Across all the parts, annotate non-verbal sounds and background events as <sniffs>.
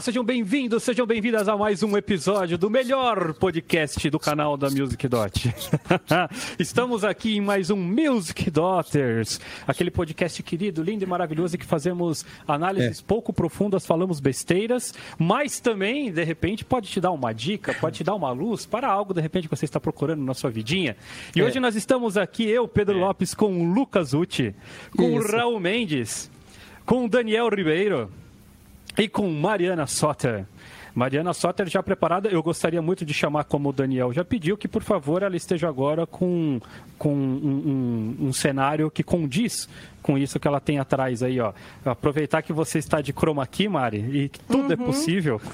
Olá, sejam bem-vindos, sejam bem-vindas a mais um episódio do melhor podcast do canal da Music Dot. <laughs> Estamos aqui em mais um Music Daughters, aquele podcast querido, lindo e maravilhoso que fazemos análises é. pouco profundas, falamos besteiras, mas também, de repente, pode te dar uma dica, pode te dar uma luz para algo, de repente, que você está procurando na sua vidinha. E é. hoje nós estamos aqui, eu, Pedro é. Lopes, com o Lucas Uti, com Isso. o Raul Mendes, com o Daniel Ribeiro e com Mariana Soter. Mariana Soter já preparada, eu gostaria muito de chamar como o Daniel já pediu, que por favor ela esteja agora com, com um, um, um cenário que condiz com isso que ela tem atrás aí, ó. Aproveitar que você está de chroma aqui, Mari, e que tudo é uhum. é possível. <laughs>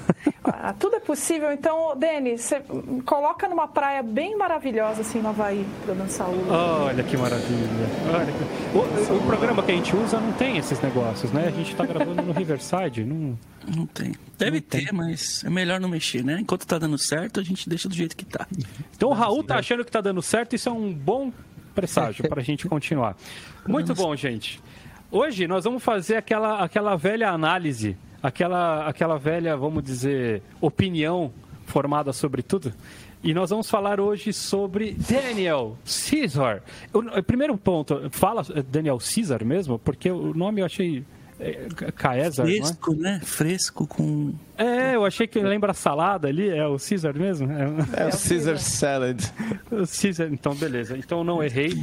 Ah, tudo é possível. Então, Denis, você coloca numa praia bem maravilhosa, assim, no Havaí, para dançar o... Olha que maravilha. Olha que... O, o, programa que a gente usa não tem esses negócios, né? A gente está gravando no Riverside, não... Não tem. Deve não ter, tem. mas é melhor não mexer, né? Enquanto tá dando certo, a gente deixa do jeito que tá. Então o Raul tá achando que tá dando certo, isso é um bom presságio para a gente continuar. Muito bom, gente. Hoje nós vamos fazer aquela, aquela velha análise, aquela, aquela velha, vamos dizer, opinião formada sobre tudo. E nós vamos falar hoje sobre Daniel Caesar. O, primeiro ponto, fala Daniel Caesar mesmo? Porque o nome eu achei é, Caesar, é? Fresco, né? Fresco com... É, eu achei que lembra a salada ali, é o Caesar mesmo? É, é o Caesar Salad. O Caesar, então beleza, então não errei.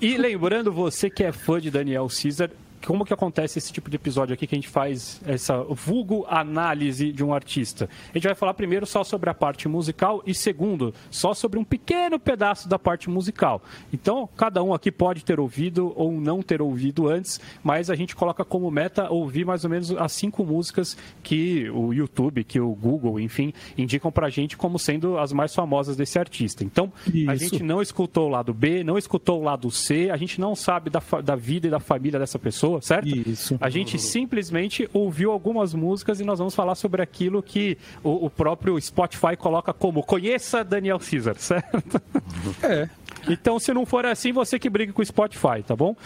e lembrando você que é fã de Daniel Caesar, como que acontece esse tipo de episódio aqui que a gente faz essa vulgo análise de um artista? A gente vai falar primeiro só sobre a parte musical e segundo, só sobre um pequeno pedaço da parte musical. Então, cada um aqui pode ter ouvido ou não ter ouvido antes, mas a gente coloca como meta ouvir mais ou menos as cinco músicas que o YouTube, que o Google, enfim, indicam pra gente como sendo as mais famosas desse artista. Então, Isso. a gente não escutou o lado B, não escutou o lado C, a gente não sabe da, da vida e da família dessa pessoa pessoa, certo? Isso. A gente simplesmente ouviu algumas músicas e nós vamos falar sobre aquilo que o, o próprio Spotify coloca como conheça Daniel Caesar, <laughs> certo? É. Então, se não for assim, você que briga com o Spotify, tá bom?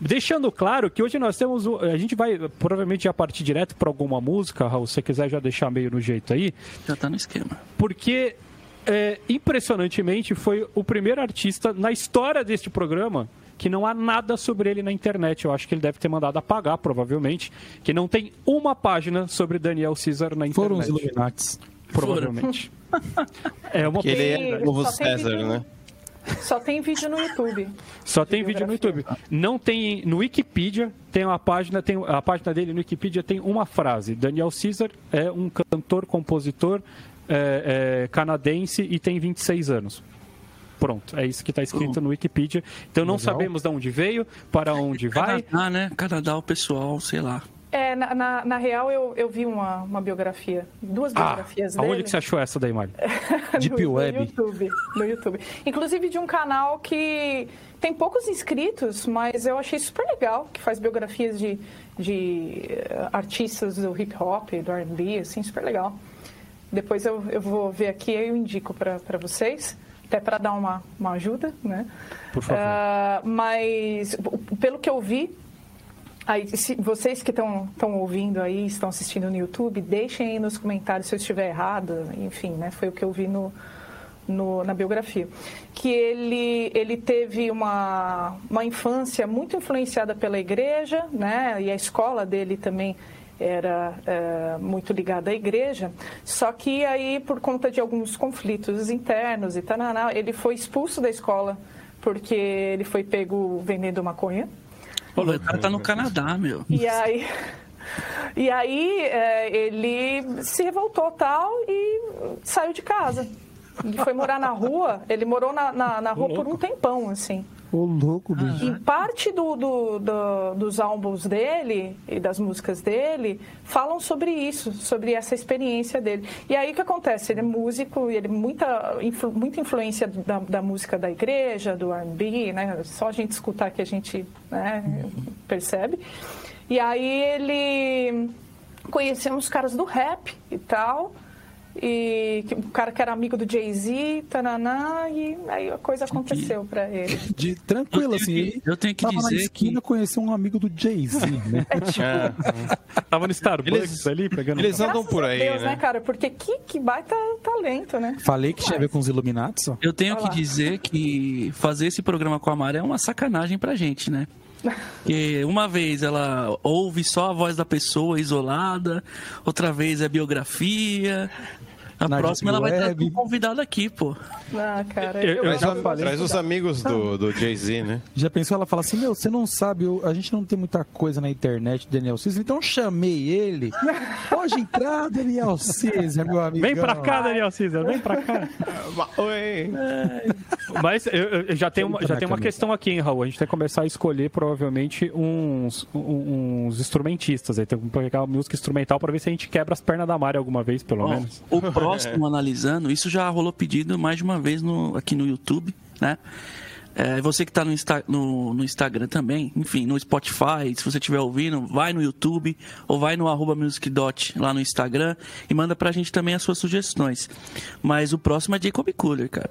Deixando claro que hoje nós temos. A gente vai provavelmente já partir direto para alguma música, Raul, se você quiser já deixar meio no jeito aí. Já tá no esquema. Porque, é, impressionantemente, foi o primeiro artista na história deste programa que não há nada sobre ele na internet. Eu acho que ele deve ter mandado apagar, provavelmente, que não tem uma página sobre Daniel Caesar na internet. Foram os Illuminates. Provavelmente. é uma <laughs> que ele é novo César, né? Só tem vídeo no YouTube. Só tem vídeo no YouTube. Não tem no Wikipedia, tem uma página, tem a página dele no Wikipedia tem uma frase. Daniel Caesar é um cantor, compositor é, é, canadense e tem 26 anos. Pronto, é isso que está escrito no Wikipedia. Então não Legal. sabemos de onde veio, para onde vai. Canadá, né? Canadá, o pessoal, sei lá. É, na, na, na, real, eu, eu vi uma, uma biografia, duas ah, biografias ah, dele. Aonde que você achou essa daí, Mari? <laughs> Deep no, Web? No YouTube, no YouTube. Inclusive de um canal que tem poucos inscritos, mas eu achei super legal, que faz biografias de, de eh, artistas do hip hop, do R&B, assim, super legal. Depois eu, eu vou ver aqui e eu indico para vocês até para dar uma, uma ajuda, né? Por favor. Uh, mas, pelo que eu vi, aí, se, vocês que estão ouvindo aí, estão assistindo no YouTube, deixem aí nos comentários se eu estiver errado, enfim, né? Foi o que eu vi no, no, na biografia. Que ele, ele teve uma, uma infância muito influenciada pela igreja, né? E a escola dele também era é, muito ligado à igreja, só que aí, por conta de alguns conflitos internos e tal, ele foi expulso da escola porque ele foi pego vendendo maconha. Pô, o cara tá no Canadá, meu. E aí... E aí é, ele se revoltou tal e saiu de casa. E foi morar na rua. Ele morou na, na, na rua por um tempão, assim. Ô, louco, bicho. Em parte do, do, do, dos álbuns dele e das músicas dele falam sobre isso, sobre essa experiência dele. E aí o que acontece? Ele é músico, ele é muita, influ, muita influência da, da, música da igreja, do R&B, né? Só a gente escutar que a gente né, percebe. E aí ele conheceu uns caras do rap e tal e o cara que era amigo do Jay-Z, tananá, e aí a coisa aconteceu para ele. De, tranquilo, assim, ele eu tenho que tava dizer na esquina, que conheceu um amigo do Jay-Z, <laughs> né? É, tipo... é. Tava no Starbucks eles, ali, pegando... Eles andam por aí, Deus, né? né? cara? Porque que, que baita talento, né? Falei que tinha a ver com os Illuminati, só. Eu tenho que dizer que fazer esse programa com a Mara é uma sacanagem pra gente, né? <laughs> Porque uma vez ela ouve só a voz da pessoa isolada, outra vez é biografia, a Na próxima ela vai estar um convidado aqui, pô. Ah, cara. Eu, eu, eu já falei. Traz os amigos do, do Jay-Z, né? Já pensou ela fala assim: Meu, você não sabe, eu, a gente não tem muita coisa na internet, Daniel César, então chamei ele. <laughs> Pode entrar, Daniel César, meu amigo. Vem pra cá, Daniel César, vem pra cá. Oi. <laughs> Mas eu, eu já tem uma, já tem uma questão aqui, hein, Raul? A gente tem que começar a escolher provavelmente uns, uns instrumentistas. Aí tem que pegar música instrumental pra ver se a gente quebra as pernas da Mari alguma vez, pelo Bom, menos. O próximo <laughs> analisando, isso já rolou pedido mais de uma vez no, aqui no YouTube, né? É, você que está no, Insta, no, no, Instagram também, enfim, no Spotify, se você estiver ouvindo, vai no YouTube ou vai no arroba musicdot lá no Instagram e manda pra gente também as suas sugestões. Mas o próximo é Jacob Cooler, cara.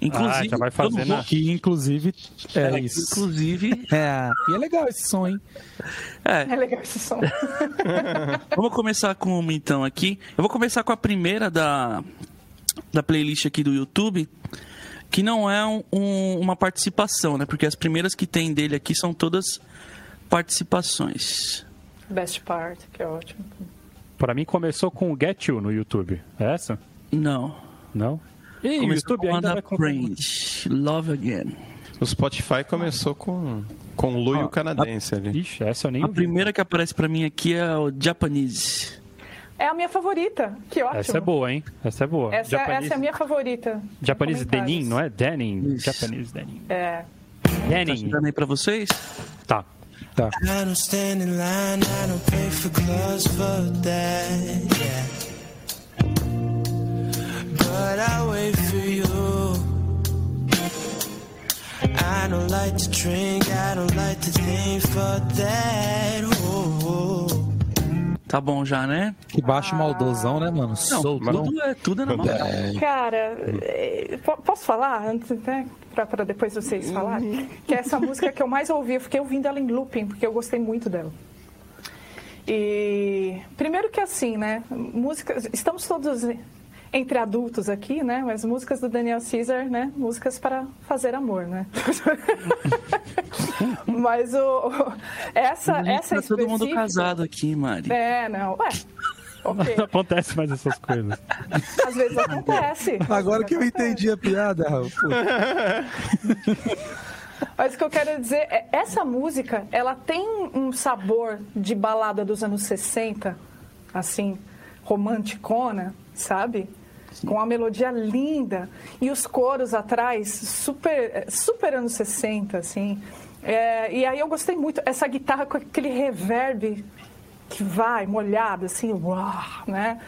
Inclusive, ah, já vai fazer, né? que inclusive é, é isso. Inclusive, <laughs> é, e é legal esse som, hein? É, é legal esse som. <laughs> Vamos começar com uma então aqui. Eu vou começar com a primeira da da playlist aqui do YouTube, que não é um, um, uma participação, né? Porque as primeiras que tem dele aqui são todas participações. Best part, que é ótimo. Para mim começou com o Get You no YouTube. É essa? Não. Não? E o YouTube com ainda vai com... Love Again. O Spotify começou com com o Luio ah, canadense a... ali. Ixi, essa eu nem A vi. primeira que aparece para mim aqui é o Japanese. É a minha favorita. Que ótimo. Essa é boa, hein? Essa é boa. Essa, Japanese... essa é a minha favorita. Japanese Denim, não é? Denim. Isso. Japanese Denim. É. Denim. Tá aí pra vocês? Tá. Tá. I don't stand in line, I don't pay for gloves for that, yeah. But I wait for you. I don't like to drink, I don't like to think for that. Oh, oh. Tá bom já, né? Que baixo ah. maldosão, né, mano? Não. Tudo é, tudo é na maldade. Cara, é, posso falar antes, né? Pra, pra depois vocês falarem? Que é essa música que eu mais ouvi. Eu fiquei ouvindo ela em looping, porque eu gostei muito dela. E primeiro que assim, né? Música, estamos todos entre adultos aqui, né? Mas músicas do Daniel Caesar, né? Músicas para fazer amor, né? <laughs> Mas o essa essa tá todo mundo casado aqui, Mari. É, não. Ué. Okay. Não <laughs> acontece mais essas coisas. Às vezes acontece. Agora que eu entendi a piada, Raul. <laughs> Mas o que eu quero dizer é, essa música, ela tem um sabor de balada dos anos 60, assim, romanticona, sabe? Com uma melodia linda e os coros atrás super super anos 60 assim é, e aí eu gostei muito essa guitarra com aquele reverb que vai molhado assim uau, né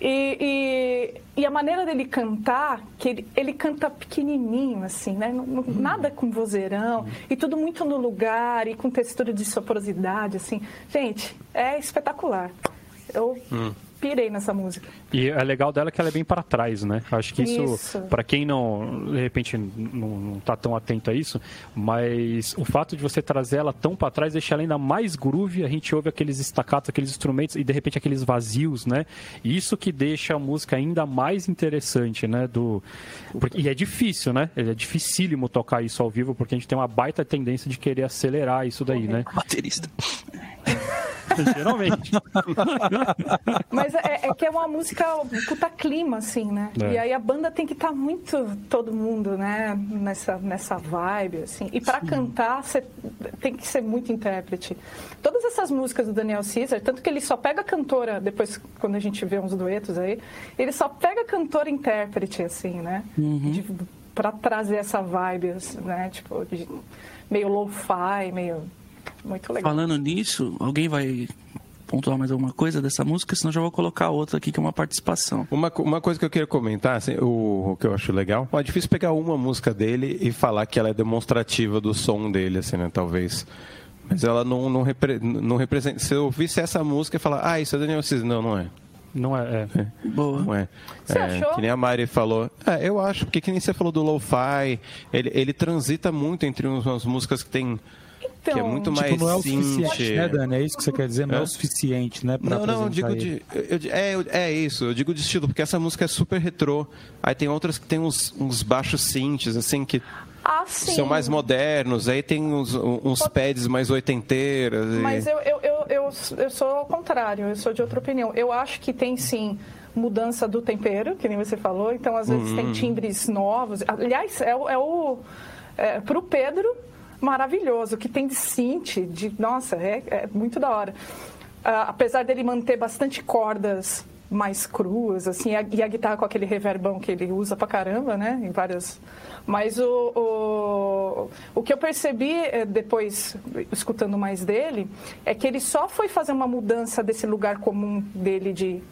e, e, e, a maneira dele cantar, que ele, ele canta pequenininho, assim, né? Não, nada com vozeirão, e tudo muito no lugar, e com textura de soporosidade, assim. Gente, é espetacular. Eu hum pirei nessa música. E é legal dela que ela é bem para trás, né? Acho que isso, isso. para quem não, de repente, não, não tá tão atento a isso, mas o fato de você trazer ela tão para trás deixa ela ainda mais groove, a gente ouve aqueles estacatos, aqueles instrumentos e de repente aqueles vazios, né? Isso que deixa a música ainda mais interessante, né? Do... Porque... E é difícil, né? É dificílimo tocar isso ao vivo, porque a gente tem uma baita tendência de querer acelerar isso daí, né? Baterista. <laughs> <laughs> Geralmente. Mas é, é, que é uma música puta clima, assim, né? É. E aí a banda tem que estar tá muito, todo mundo, né? Nessa, nessa vibe, assim. E para cantar, você tem que ser muito intérprete. Todas essas músicas do Daniel Caesar, tanto que ele só pega cantora, depois quando a gente vê uns duetos aí, ele só pega cantora intérprete, assim, né? Uhum. para trazer essa vibe, assim, né? Tipo, de, meio lo-fi, meio muito legal. Falando nisso, alguém vai pontuar mais alguma coisa dessa música, senão já vou colocar outra aqui que é uma participação. Uma, uma coisa que eu queria comentar, assim, o, o, que eu acho legal, é difícil pegar uma música dele e falar que ela é demonstrativa do som dele, assim, né? Talvez. Mas ela não, não, repre, não representa. Se eu ouvisse essa música e falar, ah, isso é Daniel Cis, não, não é. Não é. é. Boa. Não é. Você É, achou? Que nem a Mari falou. É, eu acho, porque que nem você falou do lo-fi, ele, ele transita muito entre umas músicas que tem. Que é Então, muito Tipo, mais não é o suficiente, né, Dani? É isso que você quer dizer? Não é, É? o suficiente, né? Pra Não, não, eu digo de. eu- é, eu- é isso, eu digo de estilo, porque essa música é super retrô. Aí tem outras que tem uns, uns baixos synths, assim, que Ah, são mais modernos. Aí tem uns, uns pads mais oitenteiras. e- Mas eu, eu, eu, eu, eu sou ao contrário, eu sou de outra opinião. Eu acho que tem sim mudança do tempero, que nem você falou, então às vezes Uhum. tem timbres novos. Aliás, é, o- é o. É, pro Pedro, maravilhoso, que tem de synth, de. Nossa, é, é muito da hora. Ah, apesar dele manter bastante cordas mais cruas, assim, e a, e a guitarra com aquele reverbão que ele usa pra caramba, né? Em várias. Mas o, o, o que eu percebi eh, depois, escutando mais dele, é que ele só foi fazer uma mudança desse lugar comum dele de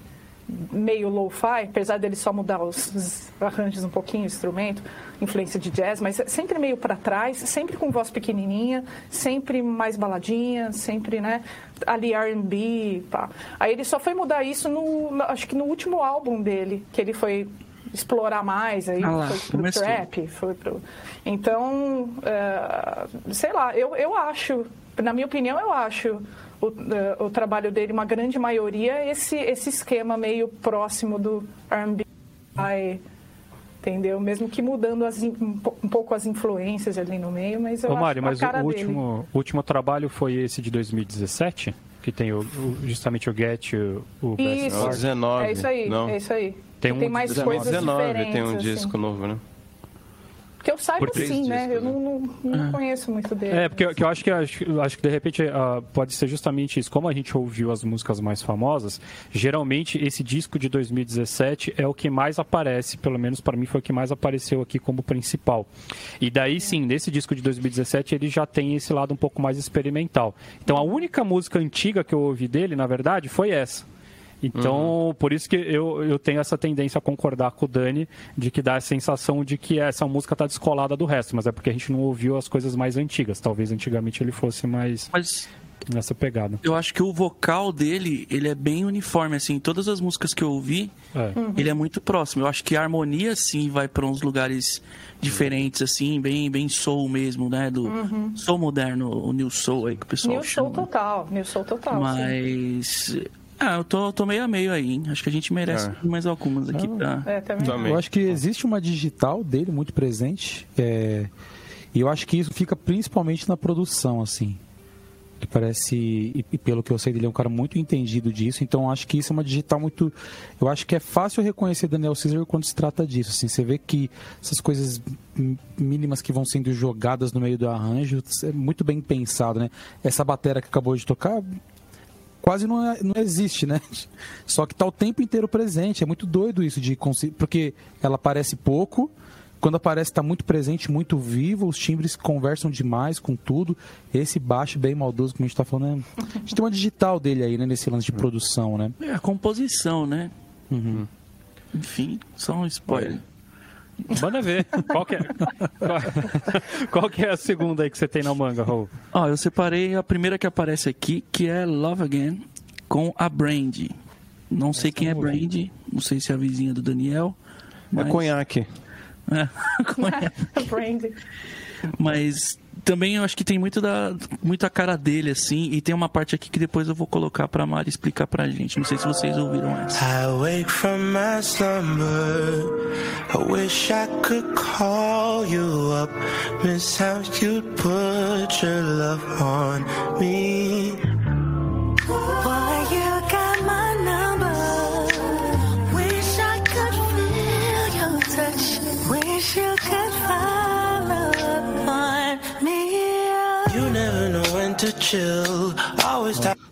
meio lo-fi, apesar dele só mudar os, os arranjos um pouquinho, o instrumento, influência de jazz, mas sempre meio para trás, sempre com voz pequenininha, sempre mais baladinha, sempre, né, ali R&B, pá. Aí ele só foi mudar isso no, acho que no último álbum dele, que ele foi explorar mais, aí Ah lá, foi pro começou. trap, foi pro... Então, é, sei lá, eu, eu acho, na minha opinião, eu acho o, eh, o trabalho dele, uma grande maioria, esse, esse esquema meio próximo do R&B, entendeu? Mesmo que mudando as um po- pouco as influências ali no meio, mas eu Ô, acho Mário, a mas o cara dele. último, o último trabalho foi esse de 2017? Que tem o, o- justamente o Get, o, o Best Isso. É o Part. 19. É isso aí, não. é isso aí. Tem um tem mais 19, coisas 19 diferentes, tem um assim. disco novo, né? Que eu saiba sim, né? discos, Eu não, não, não conheço muito dele. É, porque eu, que eu acho que acho, acho que de repente ah, pode ser justamente isso. Como a gente ouviu as músicas mais famosas, geralmente esse disco de 2017 é o que mais aparece, pelo menos para mim foi o que mais apareceu aqui como principal. E daí sim, nesse disco de 2017 ele já tem esse lado um pouco mais experimental. Então a única música antiga que eu ouvi dele, na verdade, foi essa. Então, por isso que eu, eu tenho essa tendência a concordar com o Dani de que dá a sensação de que essa música tá descolada do resto, mas é porque a gente não ouviu as coisas mais antigas. Talvez antigamente ele fosse mais Mas nessa pegada. eu acho que o vocal dele, ele é bem uniforme, assim. Todas as músicas que eu ouvi, É. ele é muito próximo. Eu acho que a harmonia, sim, vai para uns lugares diferentes, assim, bem, bem soul mesmo, né? Do soul moderno, o new soul aí que o pessoal New Soul chama. total, New Soul total. sim. Ah, eu tô, tô meio a meio aí, hein? Acho que a gente merece É. mais algumas aqui pra... É, também. Também. Eu acho que existe uma digital dele muito presente. é, E eu acho que isso fica principalmente na produção, assim. Que parece, e, pelo que eu sei dele, é um cara muito entendido disso. Então eu acho que isso é uma digital muito. Eu acho que é fácil reconhecer Daniel Caesar quando se trata disso. Assim, você vê que essas coisas mínimas que vão sendo jogadas no meio do arranjo é muito bem pensado, né? Essa batera que acabou de tocar quase não, é- não existe, né? <laughs> Só que tá o tempo inteiro presente. É muito doido isso de conseguir. Porque ela aparece pouco. Quando aparece, está muito presente, muito vivo. Os timbres conversam demais com tudo. Esse baixo bem maldoso, como a gente tá falando, é... a gente tem uma digital dele aí, né? Nesse lance de produção, né? É a composição, né? Uhum. Enfim, só um spoiler. Manda ver. Qual que é, qual, qual que é a segunda aí que você tem na manga, Raul? Ó, eu separei a primeira que aparece aqui, que é Love Again, com a Brandy. Não sei quem é Brandy, não sei se é a vizinha do Daniel. É Mas, conhaque. É, conhaque. Brandy. mas também eu acho que tem muito da muito a cara dele assim, e tem uma parte aqui que depois eu vou colocar pra Mari explicar pra gente. Não sei se vocês ouviram essa. I wake from my slumber. I wish I could call you up. Miss how you'd put your love on me. Boy, you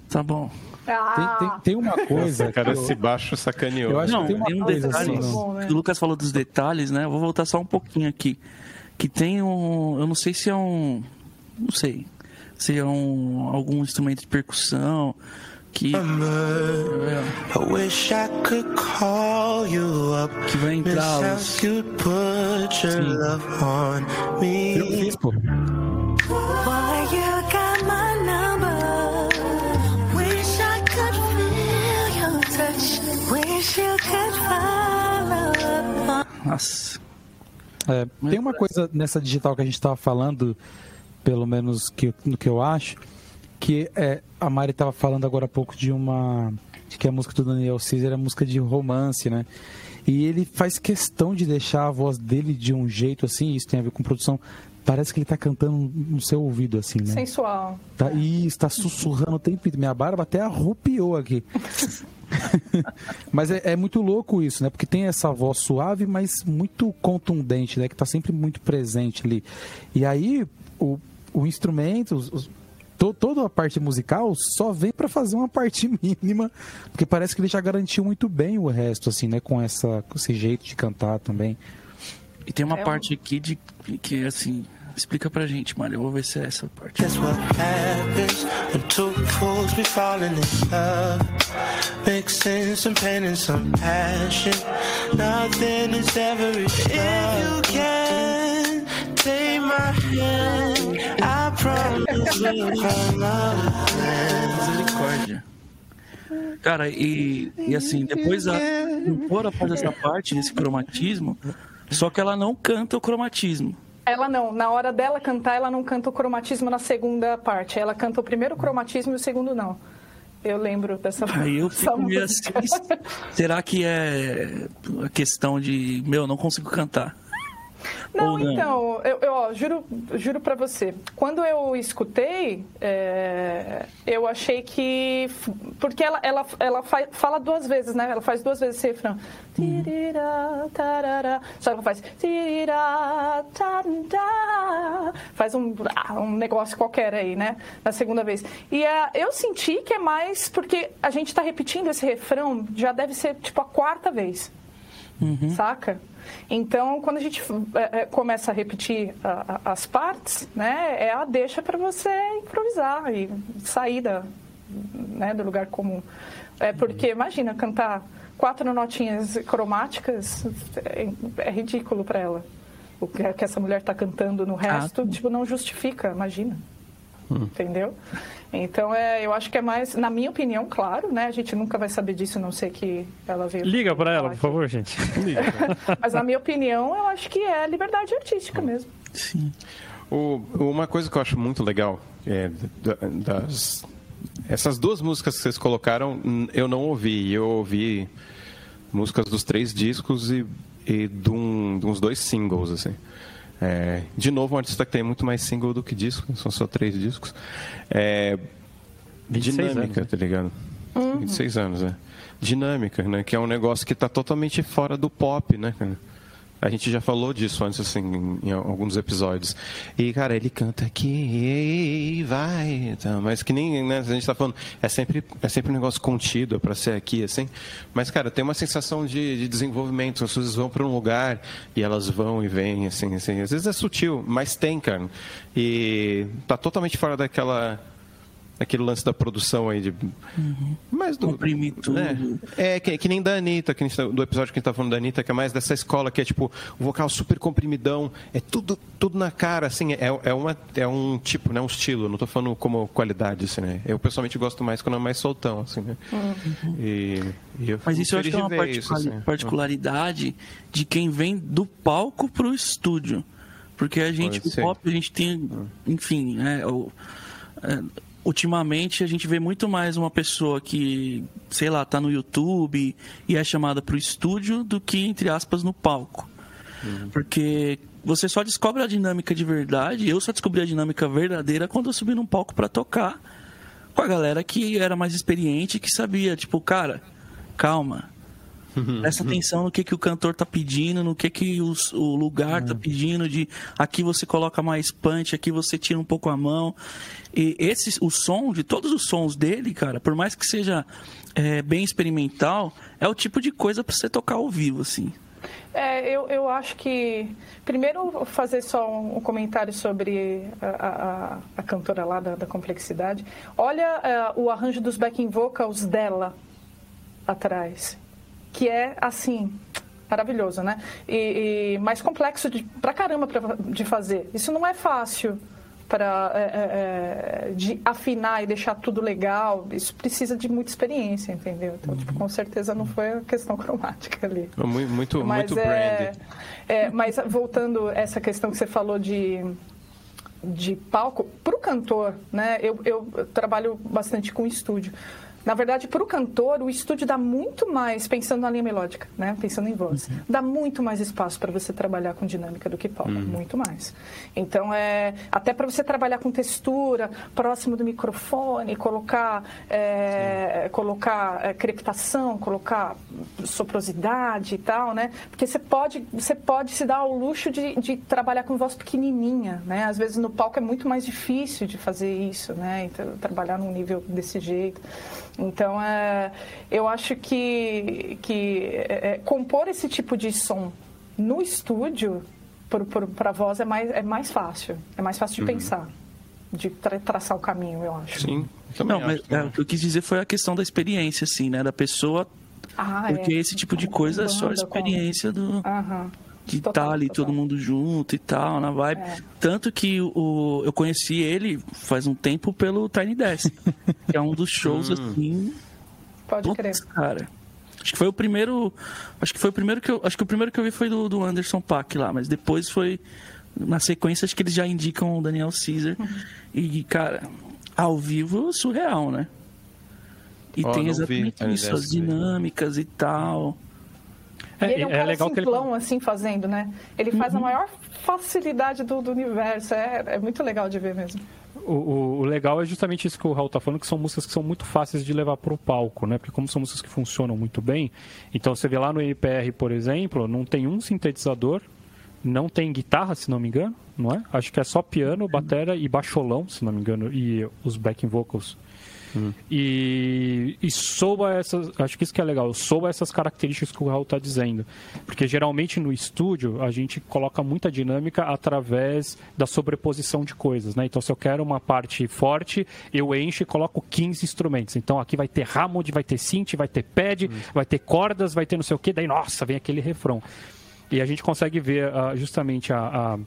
Tá bom. Tem, Ah, tem, tem uma coisa. Cara, eu- esse baixo sacaneou. Eu acho Não, que tem tem um detalhe. assim. Bom, né? O Lucas falou dos detalhes, né? Eu vou voltar só um pouquinho aqui. Que tem um. Eu não sei se é um. Não sei. Se é um. algum instrumento de percussão. Que. I wish I could call you up. Que vai entrar os. Sim. love on Eu me. fiz, pô. Nossa. É, tem uma coisa nessa digital que a gente estava falando, pelo menos que, no que eu acho, que é, a Mari estava falando agora há pouco de uma. de que a música do Daniel Caesar é música de romance, né? E ele faz questão de deixar a voz dele de um jeito assim, isso tem a ver com produção, Parece que ele tá cantando no seu ouvido, assim, né? Sensual. Tá, e está sussurrando o tempo inteiro. Minha barba até arrupiou aqui. <laughs> mas é, é muito louco isso, né? Porque tem essa voz suave, mas muito contundente, né? Que tá sempre muito presente ali. E aí, o, o instrumento, os- os- to- toda a parte musical só vem para fazer uma parte <laughs> mínima, porque parece que ele já garantiu muito bem o resto, assim, né? Com, essa, com esse jeito de cantar também. E tem uma É um- parte aqui de que assim, explica pra gente, Mário. Eu vou ver se é essa parte. Guess what happens when two fools be falling in love? Mixing some pain and some passion. Nothing is ever enough. If you can take my hand, I promise we'll <laughs> come up. Misericórdia. Cara, e, e assim, depois a cantora faz essa parte desse cromatismo, só que ela não canta o cromatismo. Ela não, na hora dela cantar, ela não canta o cromatismo na segunda parte. Ela canta o primeiro cromatismo e o segundo não. Eu lembro dessa Aí eu <laughs> fico meio assim, será que é a questão de, meu, não consigo cantar? Não, não? então, eu, eu ó, juro, juro para você. Quando eu escutei, é, eu achei que. Porque ela, ela, ela fa- fala duas vezes, né? Ela faz duas vezes esse refrão. Só que ela faz. Faz um, ah, um negócio qualquer aí, né? Na segunda vez. E eu senti que é mais porque a gente tá repetindo esse refrão, já deve ser tipo a quarta vez saca? Então, quando a gente é, é, começa a repetir as partes, né, é a deixa para você improvisar e sair da, né, do lugar comum. É porque, imagina, cantar quatro notinhas cromáticas é, é ridículo para ela. O que, que essa mulher está cantando no resto, tipo, não justifica, imagina. Entendeu? Então, é, eu acho que é mais, na minha opinião, claro, né? A gente nunca vai saber disso, a não ser que ela veio. Liga pra ela, por favor, gente. <laughs> mas na minha opinião, eu acho que é liberdade artística mesmo. Sim. O- uma coisa que eu acho muito legal é da- das essas duas músicas que vocês colocaram hum, eu não ouvi eu ouvi músicas dos três discos e, e de, um- de uns dois singles assim É, de novo um artista que tem muito mais single do que disco são só três discos. É, 26 dinâmica anos, tá ligado? 26 anos né dinâmica né? Que é um negócio que está totalmente fora do pop né cara? A gente já falou disso antes, assim, em, alguns episódios. E, cara, ele canta aqui, vai, tá, mas que nem, né, a gente tá falando, é sempre, é sempre um negócio contido, é ser aqui, assim. Mas, cara, tem uma sensação de, de desenvolvimento. As pessoas vão para um lugar e elas vão e vêm, assim, assim. Às vezes é sutil, mas tem, cara. E tá totalmente fora daquela aquele lance da produção aí de. Mais do, Comprimir tudo. né? É, que, que nem da Anitta, que gente tá- do episódio que a gente tá falando da Anitta, que é mais dessa escola que é tipo o vocal super comprimidão, é tudo, tudo na cara, assim, é, é, uma, é um tipo, né? Um estilo, não tô falando como qualidade, assim, né? Eu pessoalmente gosto mais quando é mais soltão, assim, né? E, e eu Mas isso eu acho que é uma isso, assim. particularidade de quem vem do palco pro estúdio. Porque a gente, o pop, a gente tem, enfim, né, o- é, ultimamente a gente vê muito mais uma pessoa que, sei lá, tá no YouTube e é chamada pro estúdio do que, entre aspas, no palco. Porque você só descobre a dinâmica de verdade. Eu só descobri a dinâmica verdadeira quando eu subi num palco pra tocar com a galera que era mais experiente, que sabia, tipo, cara, calma. Presta atenção no que, que o cantor tá pedindo, no que, que os- o lugar tá pedindo, de aqui você coloca mais punch, aqui você tira um pouco a mão. E esse, o som, de todos os sons dele, cara, por mais que seja é, bem experimental, é o tipo de coisa pra você tocar ao vivo, assim. É, eu, eu acho que. Primeiro, vou fazer só um, um comentário sobre a, a- a- cantora lá da, da complexidade. Olha é, o arranjo dos backing vocals dela atrás, que é assim. Maravilhoso, né? E, e mais complexo de, pra caramba pra- de fazer. Isso não é fácil para é, é, é, de afinar e deixar tudo legal, isso precisa de muita experiência, entendeu? Então, tipo, com certeza não foi a questão <laughs> cromática ali. Muito, muito, Mas, muito é, brand. é, mas voltando a essa questão que você falou de, de palco, para o cantor, né? Eu, eu trabalho bastante com estúdio. Na verdade, para o cantor, o estúdio dá muito mais, pensando na linha melódica, né? pensando em voz, dá muito mais espaço para você trabalhar com dinâmica do que palco, muito mais. Então, é, até para você trabalhar com textura, próximo do microfone, colocar, é, colocar é, crepitação, colocar soprosidade e tal, né? Porque você pode, você pode se dar ao luxo de, de trabalhar com voz pequenininha, né? Às vezes no palco é muito mais difícil de fazer isso, né? Então, trabalhar num nível desse jeito. Então, é, eu acho que, que é, é, compor esse tipo de som no estúdio para a voz é mais, é mais fácil. É mais fácil de pensar, de tra- traçar o caminho, eu acho. Sim, também Não, mas acho, é, o que eu quis dizer foi a questão da experiência, assim, né? Da pessoa. Ah, Porque é. esse tipo de coisa é só a Banda, como- experiência do. Aham. De Total, tá ali total. todo mundo junto e tal, na vibe. É. Tanto que o, eu conheci ele faz um tempo pelo Tiny Desk, que é um dos <laughs> shows assim. Pode crer. Putz, cara. Acho que foi o primeiro. Acho que foi o primeiro que eu. Acho que o primeiro que eu vi foi do, do Anderson Paak lá, mas depois foi. Na sequência, acho que eles já indicam o Daniel Caesar. Uhum. E, cara, ao vivo, surreal, né? E Ó, tem vi exatamente Tiny isso, as dinâmicas e tal. E ele é um cara legal que ele simplão, assim, fazendo, né? Ele faz a maior facilidade do, do universo. É, é muito legal de ver mesmo. O, o- o legal é justamente isso que o Raul tá falando, que são músicas que são muito fáceis de levar pro palco, né? Porque como são músicas que funcionam muito bem, então você vê lá no MPR, por exemplo, não tem um sintetizador, não tem guitarra, se não me engano, não é? Acho que é só piano, batera e baixolão, se não me engano, e os backing vocals. E, e soa essas. Acho que isso que é legal, soa essas características que o Raul está dizendo. Porque geralmente no estúdio a gente coloca muita dinâmica através da sobreposição de coisas. Né? Então, se eu quero uma parte forte, eu encho e coloco 15 instrumentos. Então, aqui vai ter Hammond, vai ter synth, vai ter pad, vai ter cordas, vai ter não sei o que. Daí, nossa, vem aquele refrão. E a gente consegue ver ah, justamente a- a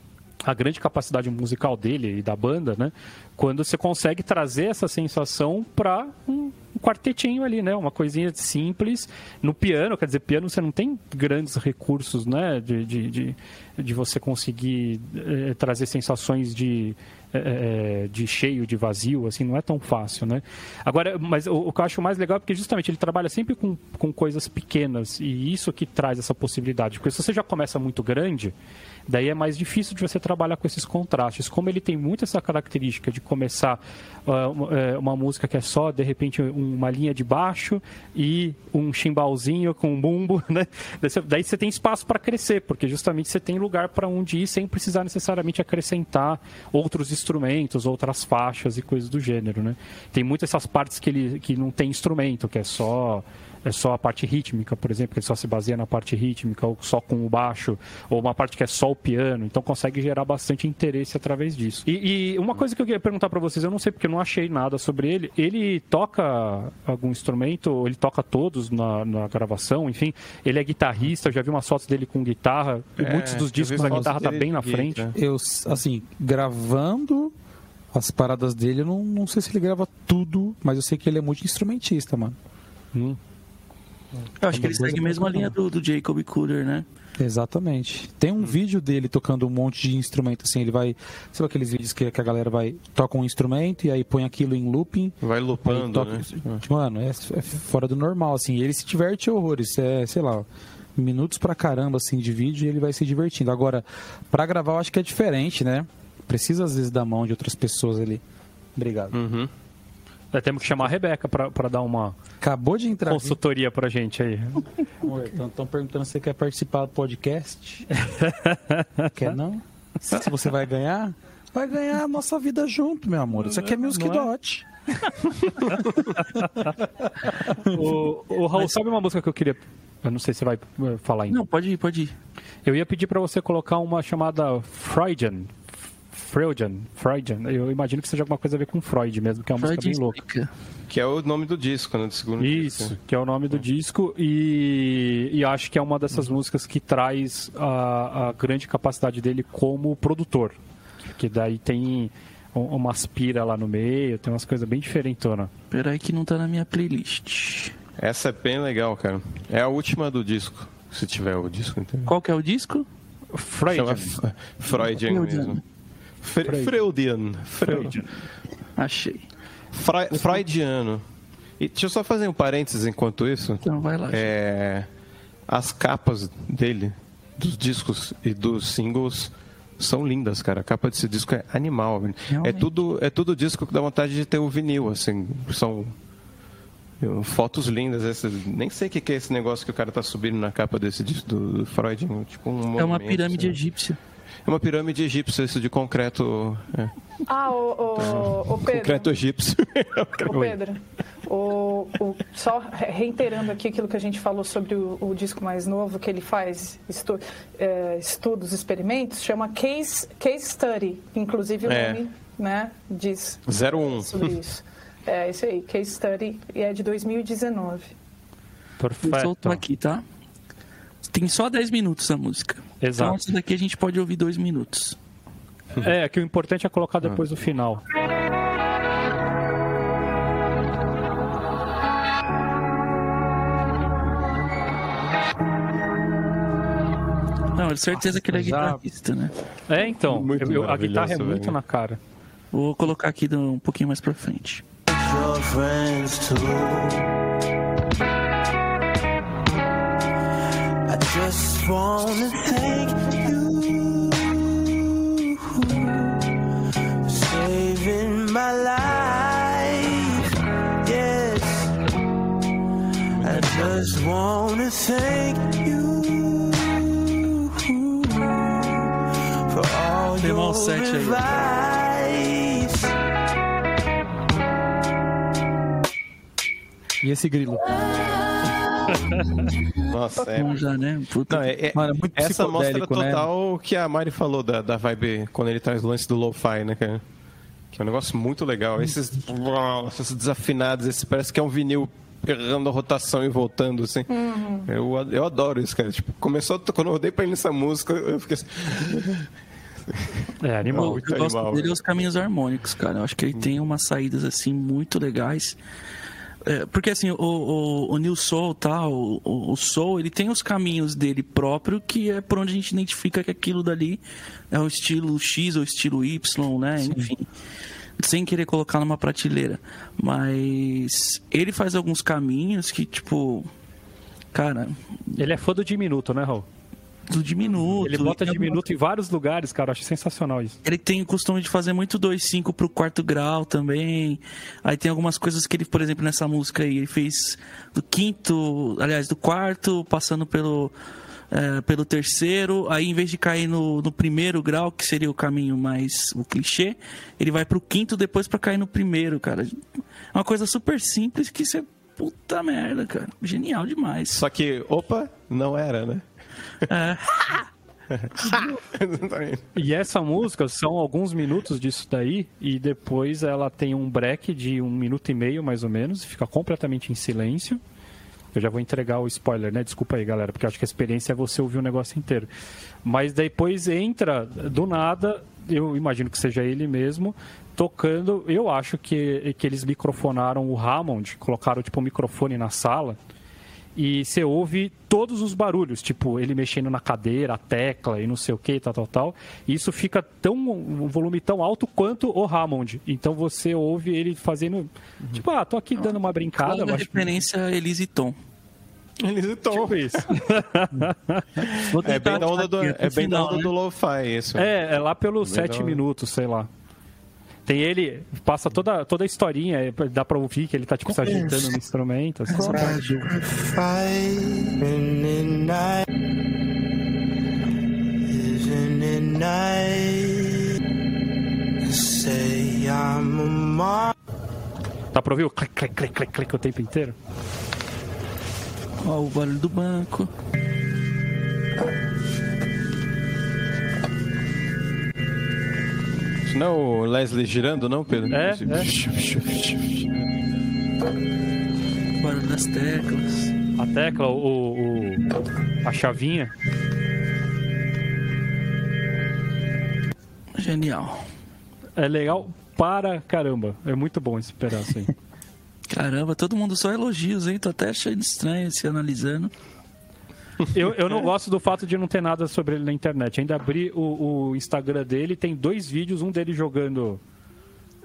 a grande capacidade musical dele e da banda, né? Quando você consegue trazer essa sensação para um, quartetinho ali, né? Uma coisinha simples no piano, quer dizer, piano você não tem grandes recursos, né? De, de, de, de você conseguir eh, trazer sensações de eh, de cheio, de vazio, assim, não é tão fácil, né? Agora, mas o, o que eu acho mais legal é porque justamente ele trabalha sempre com, com coisas pequenas e isso que traz essa possibilidade. Porque se você já começa muito grande, daí é mais difícil de você trabalhar com esses contrastes. Como ele tem muito essa característica de começar ah, uma, eh, uma música que é só, de repente, um- uma linha de baixo e um chimbalzinho com um bumbo, <laughs> né? Daí você- Daí você tem espaço para crescer, porque justamente você tem lugar para onde ir sem precisar necessariamente acrescentar outros instrumentos, outras faixas e coisas do gênero, né? Tem muitas essas partes que ele que não tem instrumento, que é só é só a parte rítmica, por exemplo, que ele só se baseia na parte rítmica, ou só com o baixo, ou uma parte que é só o piano. Então consegue gerar bastante interesse através disso. E, e uma coisa que eu queria perguntar para vocês, eu não sei porque eu não achei nada sobre ele. Ele toca algum instrumento, ou ele toca todos na, na gravação, enfim. Ele é guitarrista, eu já vi umas fotos dele com guitarra. E É, muitos dos discos a guitarra tá bem na guitarra. frente. Eu, assim, gravando as paradas dele, eu não, não sei se ele grava tudo, mas eu sei que ele é muito instrumentista, mano. Hum. Eu acho que ele segue mesmo a muito linha do, do Jacob Cooder, né? Exatamente. Tem um vídeo dele tocando um monte de instrumento, assim, ele vai. Sabe aqueles vídeos que, que a galera vai. toca um instrumento e aí põe aquilo em looping. Vai aí lupando, toca- né? Mano, é, é fora do normal, assim. Ele se diverte horrores. É, sei lá, minutos pra caramba, assim, de vídeo e ele vai se divertindo. Agora, pra gravar eu acho que é diferente, né? Precisa às vezes da mão de outras pessoas ali. Obrigado. Uhum. É, temos que chamar a Rebeca para dar uma Acabou de entrar. consultoria pra gente aí. Estão perguntando se você quer participar do podcast. <laughs> quer não? Se você vai ganhar, vai ganhar a nossa vida junto, meu amor. Isso aqui é Music é? Dot. <laughs> O, o Raul, sabe uma música que eu queria. Eu não sei se você vai eh, falar ainda. Não, pode ir, pode ir. Eu ia pedir pra você colocar uma chamada Freudian. Freudian, Freudian. Eu imagino que seja alguma coisa a ver com Freud mesmo, que é uma música Freud bem louca. explica. Que é o nome do disco, né? Do segundo Isso, disco. que é o nome do disco e, e acho que é uma dessas músicas que traz a, a grande capacidade dele como produtor. Que daí tem um- umas pira lá no meio, tem umas coisas bem diferentonas. Pera aí que não tá na minha playlist. Essa é bem legal, cara. É a última do disco, se tiver o disco inteiro. Qual que é o disco? Freud. Chama Freudian. mesmo. Fre- Freudian. Freudian. Achei. Fra- Freudiano. E deixa eu só fazer um parênteses enquanto isso. Então vai lá. É, as capas dele, dos discos e dos singles, são lindas, cara. A capa desse disco é animal. É tudo, é tudo disco que dá vontade de ter o vinil, assim. São fotos lindas. Esse, nem sei o que que é esse negócio que o cara tá subindo na capa desse disco do, Freud. Tipo um É uma pirâmide assim. egípcia. É uma pirâmide egípcia, isso de concreto. É, Ah, o, o, o Pedro. concreto egípcio. <laughs> Ô, Pedro, o, o- só re- reiterando aqui aquilo que a gente falou sobre o, o disco mais novo que ele faz, estu- é, estudos, experimentos, chama Case, Case Study. Inclusive o É. nome né, diz 01. sobre isso. É isso aí, Case Study, e é de 2019. Eu Perfeito. solto aqui, tá? Tem só 10 minutos a música. Então Exato. essa daqui a gente pode ouvir 2 minutos. É, que o importante é colocar depois o final. Não, é certeza que ele é guitarrista, né? É, então. Muito eu- a guitarra é muito velho. na cara. Vou colocar aqui do- um pouquinho mais pra frente. your friends too. Just wanna thank you for saving my life. Yes, I just wanna thank you for all your advice. Esse grilo? Nossa, é, Bom já, né? Puta. Não, é- é- Mano, é muito essa mostra né? total o que a Mari falou da, da vibe quando ele traz o lance do lo-fi, né, cara? Que é um negócio muito legal. Esses, esses desafinados, esse parece que é um vinil errando a rotação e voltando, assim. Eu, eu adoro isso, cara. Tipo, começou, quando eu rodei pra ele nessa música, eu fiquei assim. É, animal. Muito eu gosto animal, dele é os caminhos harmônicos, cara. Eu acho que ele tem umas saídas assim muito legais. É, porque assim, o, o, o New Soul, tá, o, o, Soul, ele tem os caminhos dele próprio, que é por onde a gente identifica que aquilo dali é o estilo X ou estilo Y, né? Enfim. Sem querer colocar numa prateleira. Mas ele faz alguns caminhos que, tipo. Cara, Ele é fã do diminuto, né, Raul? Do diminuto. Ele bota diminuto em vários lugares, cara. Eu acho sensacional isso. Ele tem o costume de fazer muito 2-5 pro quarto grau também. Aí tem algumas coisas que ele, por exemplo, nessa música aí, ele fez do quinto, aliás, do quarto, passando pelo, eh, pelo terceiro. Aí, em vez de cair no, no primeiro grau, que seria o caminho mais o clichê, ele vai pro quinto depois pra cair no primeiro, cara. É uma coisa super simples que você. Puta merda, cara. Genial demais. Só que, opa, não era, né? E essa música são alguns minutos disso daí, e depois ela tem um break de um minuto e meio, mais ou menos, e fica completamente em silêncio. Eu já vou entregar o spoiler, né? Desculpa aí, galera, porque acho que a experiência é você ouvir o negócio inteiro. Mas depois entra, do nada, eu imagino que seja ele mesmo, tocando. Eu acho que, que eles microfonaram o Hammond, colocaram tipo um microfone na sala e você ouve todos os barulhos, tipo ele mexendo na cadeira, a tecla e não sei o que, tal, tal, tal. E isso fica tão um volume tão alto quanto o Hammond. Então você ouve ele fazendo, tipo, ah, tô aqui dando uma brincada, que referência a Elise Tom. Eles estão. tipo isso. <laughs> É bem da onda do, é bem final, onda né? do lo-fi, isso. É, é lá pelos sete minutos, sei lá. Tem ele, passa toda, toda a historinha, é, dá pra ouvir que ele tá tipo se agitando no instrumento. Assim. Dá pra ouvir o clic, clic, clic, clic, clic o tempo inteiro? Ó, o barulho do banco. Isso não é o Leslie girando, não, Pedro? É, O barulho das teclas. A tecla, o, o- a chavinha. Genial. É legal para caramba. É muito bom esse pedaço aí. <laughs> Caramba, todo mundo só elogios, hein? Tô até achando estranho se analisando. Eu, eu não gosto do fato de não ter nada sobre ele na internet. Ainda abri o, o Instagram dele, tem dois vídeos, um dele jogando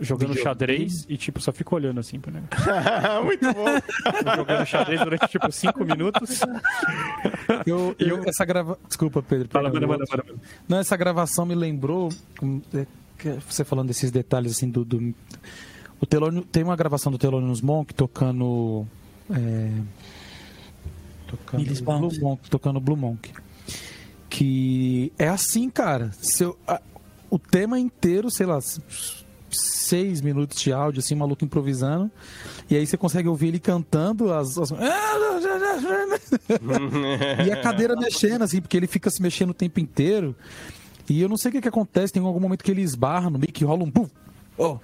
jogando xadrez e tipo só fica olhando assim pro negócio. <laughs> Muito bom. jogando xadrez durante tipo cinco minutos. Eu, eu- essa grava... Desculpa, Pedro. Fala, manda, manda, manda. Não, essa gravação me lembrou. hum, é, Você falando desses detalhes assim do. do- o Thelônio, tem uma gravação do Thelonious Monk tocando. É, tocando Blue. Monk, tocando Blue Monk. Que é assim, cara. Se eu- a- o tema inteiro, sei lá, seis minutos de áudio, assim, maluco improvisando. E aí você consegue ouvir ele cantando as. as- <laughs> e a cadeira mexendo, assim, porque ele fica se mexendo o tempo inteiro. E eu não sei o que, que acontece, tem algum momento que ele esbarra no mic, rola um pum. Ó.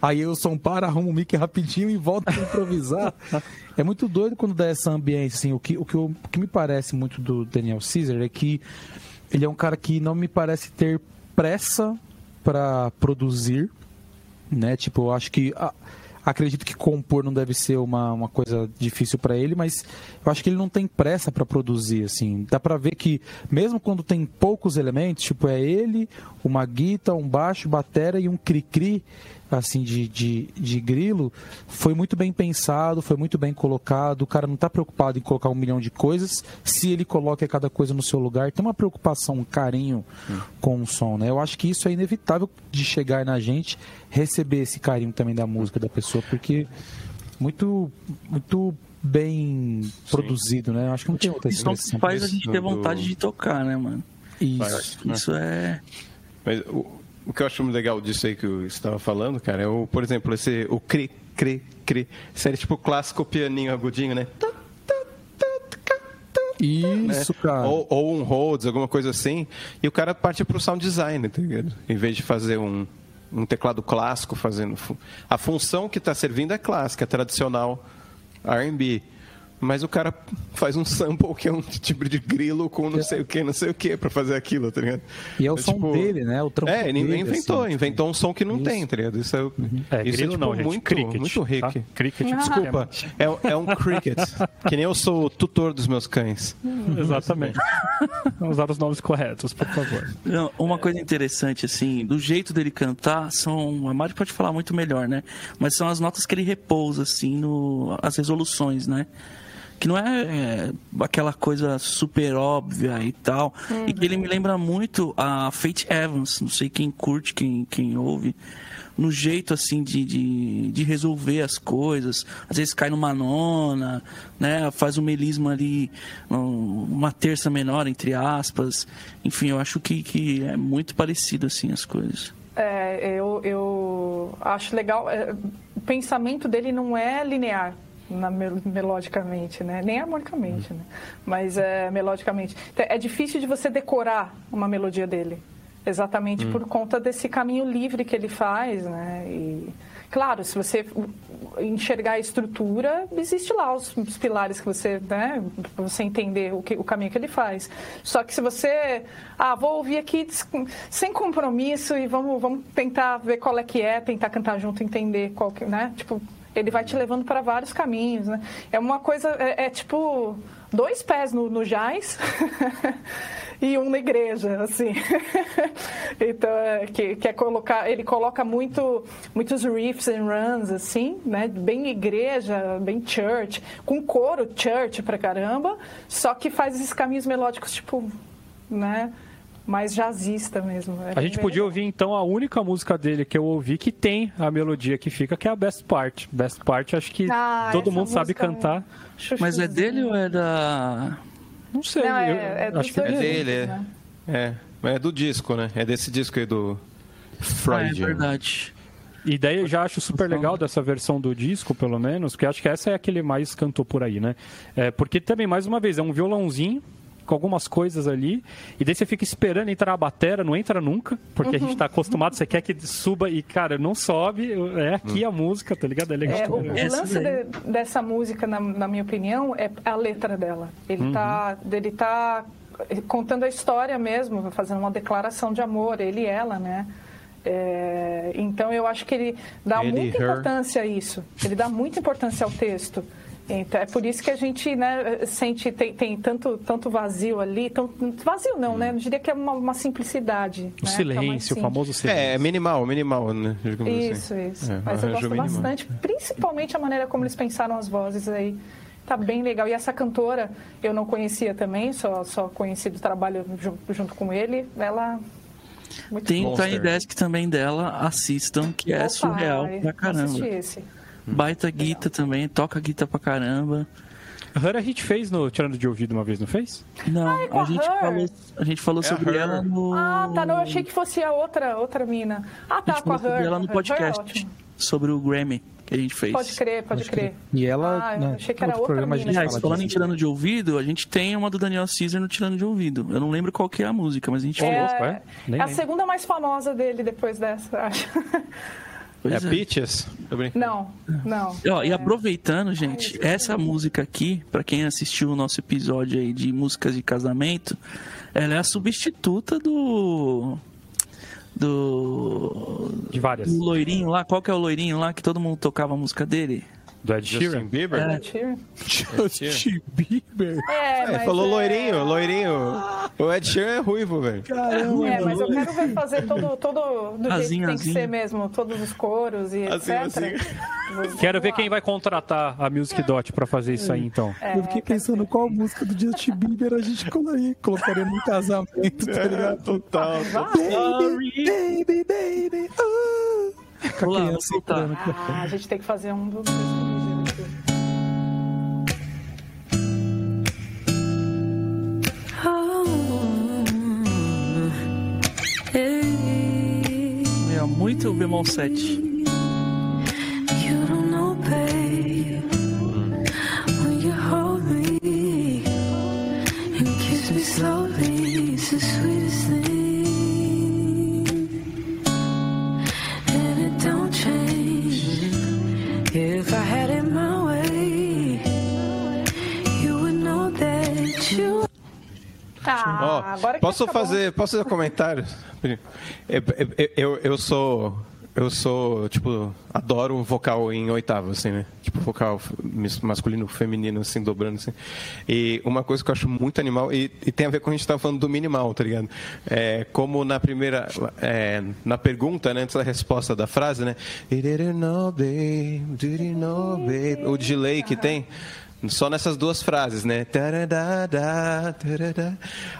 Aí o som para, arruma o mic rapidinho e volta a improvisar. É muito doido quando dá essa ambiência, assim. O que, o, que o que me parece muito do Daniel Caesar é que ele é um cara que não me parece ter pressa para produzir, né? Tipo, eu acho que acredito que compor não deve ser uma, uma coisa difícil para ele, mas eu acho que ele não tem pressa para produzir, assim. Dá para ver que mesmo quando tem poucos elementos, tipo é ele, uma guitarra, um baixo, batera e um cri-cri assim de, de, de grilo, foi muito bem pensado, foi muito bem colocado. O cara não está preocupado em colocar um milhão de coisas. Se ele coloca cada coisa no seu lugar, tem uma preocupação, um carinho com o som, né? Eu acho que isso é inevitável de chegar na gente, receber esse carinho também da música da pessoa, porque muito, muito bem produzido, né? Eu acho que não tem outra Isso faz a gente ter do- vontade de tocar, né, mano? Isso. Isso é. Mas o, o que eu acho legal disso aí que você estava falando, cara, é o, por exemplo, esse o cri, cri, cri. Série tipo clássico pianinho agudinho, né? Isso, cara. Ou, ou um Rhodes, alguma coisa assim. E o cara parte pro sound design, tá ligado? Em vez de fazer um, um teclado clássico fazendo. A função que está servindo é clássica, é tradicional RB. Mas o cara faz um sample que é um tipo de grilo com não sei o que, não sei o que, pra fazer aquilo, tá ligado? E é o Então, som tipo, dele, né? O trampo É, ele dele, inventou, assim, inventou um som que não Isso. tem, tá ligado? Isso é, É, isso grilo é tipo, não, gente. muito, cricket, muito rico. tá? Cricket, Desculpa, é, é um cricket. <laughs> que nem eu sou o tutor dos meus cães. Exatamente. Vamos usar os nomes corretos, por favor. Não, uma coisa interessante, assim, do jeito dele cantar, são. A Mari pode falar muito melhor, né? Mas são as notas que ele repousa, assim, no, as resoluções, né? Que não é, é, aquela coisa super óbvia e tal. E que ele me lembra muito a Fate Evans, não sei quem curte, quem, quem ouve. No jeito, assim, de, de, de resolver as coisas. Às vezes cai numa nona, né? Faz um melisma ali, um- uma terça menor, entre aspas. Enfim, eu acho que, que é muito parecido, assim, as coisas. É, eu, eu acho legal. é, o pensamento dele não é linear. Na, mel- melodicamente, né? Nem harmonicamente, né? Mas é, melodicamente. Então, É difícil de você decorar uma melodia dele. Exatamente por conta desse caminho livre que ele faz, né? E, claro, se você enxergar a estrutura, existe lá os, os pilares que você, né? Pra você entender o, que, o caminho que ele faz. Só que se você, ah, vou ouvir aqui sem compromisso e vamos, vamos tentar ver qual é que é, tentar cantar junto, entender qual que, né? Tipo, ele vai te levando para vários caminhos, né? É uma coisa, é, é tipo dois pés no, no jazz <laughs> e um na igreja, assim. <laughs> então, é, que, que é colocar, ele coloca muito, muitos riffs and runs, assim, né? Bem igreja, bem church, com coro church pra caramba, só que faz esses caminhos melódicos, tipo, né? Mais jazzista mesmo. É A gente bem podia ouvir então a única música dele que eu ouvi que tem a melodia que fica, que é a Best Part. Best Part, acho que Ah, todo mundo sabe música cantar. Mas é dele ou é da. Não sei, Não, é- eu, é acho que É dele, é. né? É, mas é do disco, né? É desse disco aí do Ah, é verdade. E daí eu já acho super legal dessa versão do disco, pelo menos, porque acho que essa é a que ele mais cantou por aí, né? É, porque também, mais uma vez, é um violãozinho com algumas coisas ali, e daí você fica esperando entrar a batera, não entra nunca, porque a gente tá acostumado, você quer que suba e, cara, não sobe, é aqui a música, tá ligado? É legal. É, o, o lance de- dessa música, na, na minha opinião, é a letra dela. Ele tá, ele tá contando a história mesmo, fazendo uma declaração de amor, ele e ela, né? É, então eu acho que ele dá Ele, muita her. importância a isso. Ele dá muita importância ao texto. Então, é por isso que a gente né, sente tem, tem tanto, tanto vazio ali, tão, vazio não, né? Eu diria que é uma, uma simplicidade. O né? Silêncio, o simples. famoso silêncio. É, é minimal, minimal, né? digamos Isso, assim. isso. É, Mas eu arranjo gosto minimal. bastante, principalmente a maneira como eles pensaram as vozes aí. Tá bem legal. E essa cantora eu não conhecia também, só, só conheci do trabalho junto, junto com ele. Ela. Muito Tem o. Tiny Desk também dela, assistam, que é Opa, surreal eu pra caramba. assisti esse. Baita guita também, toca guita pra caramba. Her a gente fez no Tirando de Ouvido uma vez, não fez? Não, a a gente Her. falou, a gente falou É a sobre Her. ela no. Ah, tá. Não, eu achei que fosse a outra, outra mina. Ah, a tá, gente com a falou sobre Her. ela no Her é podcast. ótimo. sobre o Grammy que a gente fez. Pode crer, pode, crer. E ela. Ah, né, achei que era outro outra programa a mina. gente Aliás, fala falando em. Tirando de Ouvido, a gente tem uma do Daniel Caesar no Tirando de Ouvido. Eu não lembro qual que é a música, mas a gente Ô, falou. é? É, é a segunda mais famosa dele depois dessa, <laughs> acho. Pois É Peaches? Tô brincando. Não, não. Ó, e É. aproveitando, gente, essa música aqui, pra quem assistiu o nosso episódio aí de músicas de casamento, ela é a substituta do. Do. De várias. Do loirinho lá. Qual que é o loirinho lá que todo mundo tocava a música dele? Do Ed Justin Sheeran. Bieber? É. Sheeran. Justin Bieber. É, <laughs> É, falou é- loirinho, loirinho. O Ed Sheeran é ruivo, velho. Caramba, É, mas eu quero ver fazer todo, todo do jeito Azinho, que tem que azinho. ser mesmo, todos os coros e Azinho, etc. Quero ver quem vai contratar a Music Dot pra fazer isso aí, então. É, eu fiquei pensando qual música do Justin Bieber a gente colocaria, colocaria num casamento, tá ligado? Total. Baby, baby, baby, oh. Com a criança. Ah, a gente tem que fazer um do muito bemol 7. Ah, que posso acabou. fazer, posso fazer um comentário? Eu, eu, eu, eu sou, eu sou, tipo, adoro vocal em oitava, assim, né? Tipo, vocal masculino, feminino, assim, dobrando, assim. E uma coisa que eu acho muito animal, e, e tem a ver com a gente tava falando do minimal, tá ligado? É, como na primeira, é, na pergunta, né, antes da resposta da frase, né? Know, babe? Know? O delay que tem. Só nessas duas frases, né?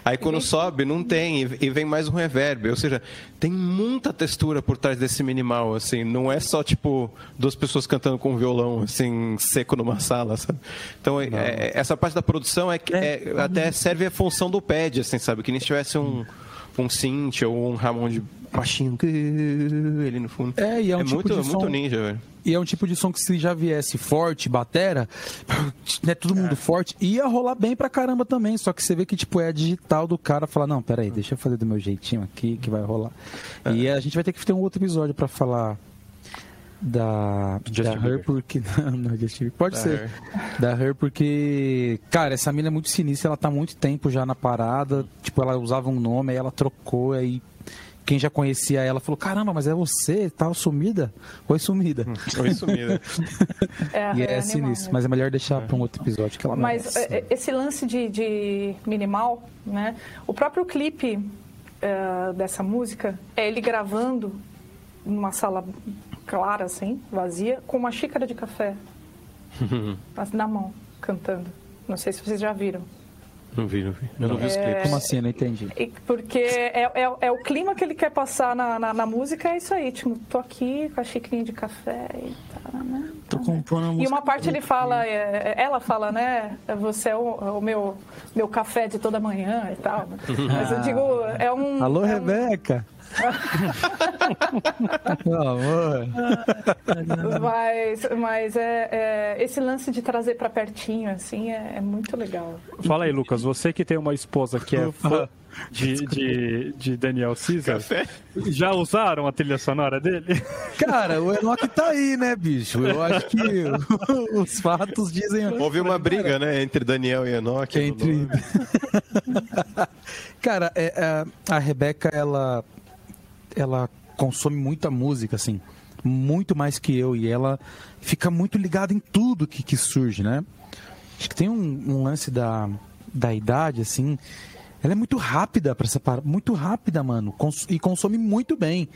Aí quando sobe, não tem, e vem mais um reverb. Ou seja, tem muita textura por trás desse minimal, assim. Não é só, tipo, duas pessoas cantando com um violão, assim, seco numa sala, sabe? Então, é- é- essa parte da produção é que é- até serve a função do pad, assim, sabe? Que nem se tivesse um, um synth ou um Ramon baixinho, ele no fundo. É, e é um tipo muito, de muito som- ninja, velho. E é um tipo de som que se já viesse forte, batera, <sniffs> né, todo É. mundo forte, ia rolar bem pra caramba também. Só que você vê que tipo é a digital do cara falar, não, peraí, deixa eu fazer do meu jeitinho aqui que vai rolar. E É. a gente vai ter que ter um outro episódio pra falar da, Justin da Her porque <laughs> não, não Justin Bieber. pode Da ser da Her porque cara essa mina é muito sinistra ela tá há muito tempo já na parada tipo ela usava um nome aí ela trocou aí quem já conhecia ela falou caramba mas é você tal sumida oi sumida Oi, sumida. <laughs> É, e é é, animal, sinistro, né? mas é melhor deixar para um outro episódio que ela Mas merece. é, esse lance de, de minimal, né? O próprio clipe é, dessa música é ele gravando numa sala clara, assim, vazia, com uma xícara de café <laughs> na mão, cantando. Não sei se vocês já viram. Não vi, não vi. Eu não vi os clipes. Como assim? Não entendi. E- porque é, é, é o clima que ele quer passar na, na, na música, é isso aí. Tipo, tô aqui com a xicrinha de café e tal, né? Tô compondo a E música. uma parte ele fala, é, ela fala, né? Você é o, o meu, meu café de toda manhã e tal. <laughs> Mas eu digo, é um. Alô, é um- Rebeca! Meu amor. Mas, mas é, é- esse lance de trazer pra pertinho, assim, é, é muito legal. Fala aí, Lucas, você que tem uma esposa que é fã de, de, de Daniel Caesar, já usaram a trilha sonora dele? Cara, o Enoch tá aí, né, bicho? Eu acho que os fatos dizem. Houve uma briga, né, entre Daniel e Enoch. Entre. <laughs> Cara, é, é, a Rebeca, ela. Ela consome muita música, assim, muito mais que eu, e ela fica muito ligada em tudo que, que surge, né? Acho que tem um, um lance da, da idade, assim, ela é muito rápida para separar, muito rápida, mano, cons e consome muito bem,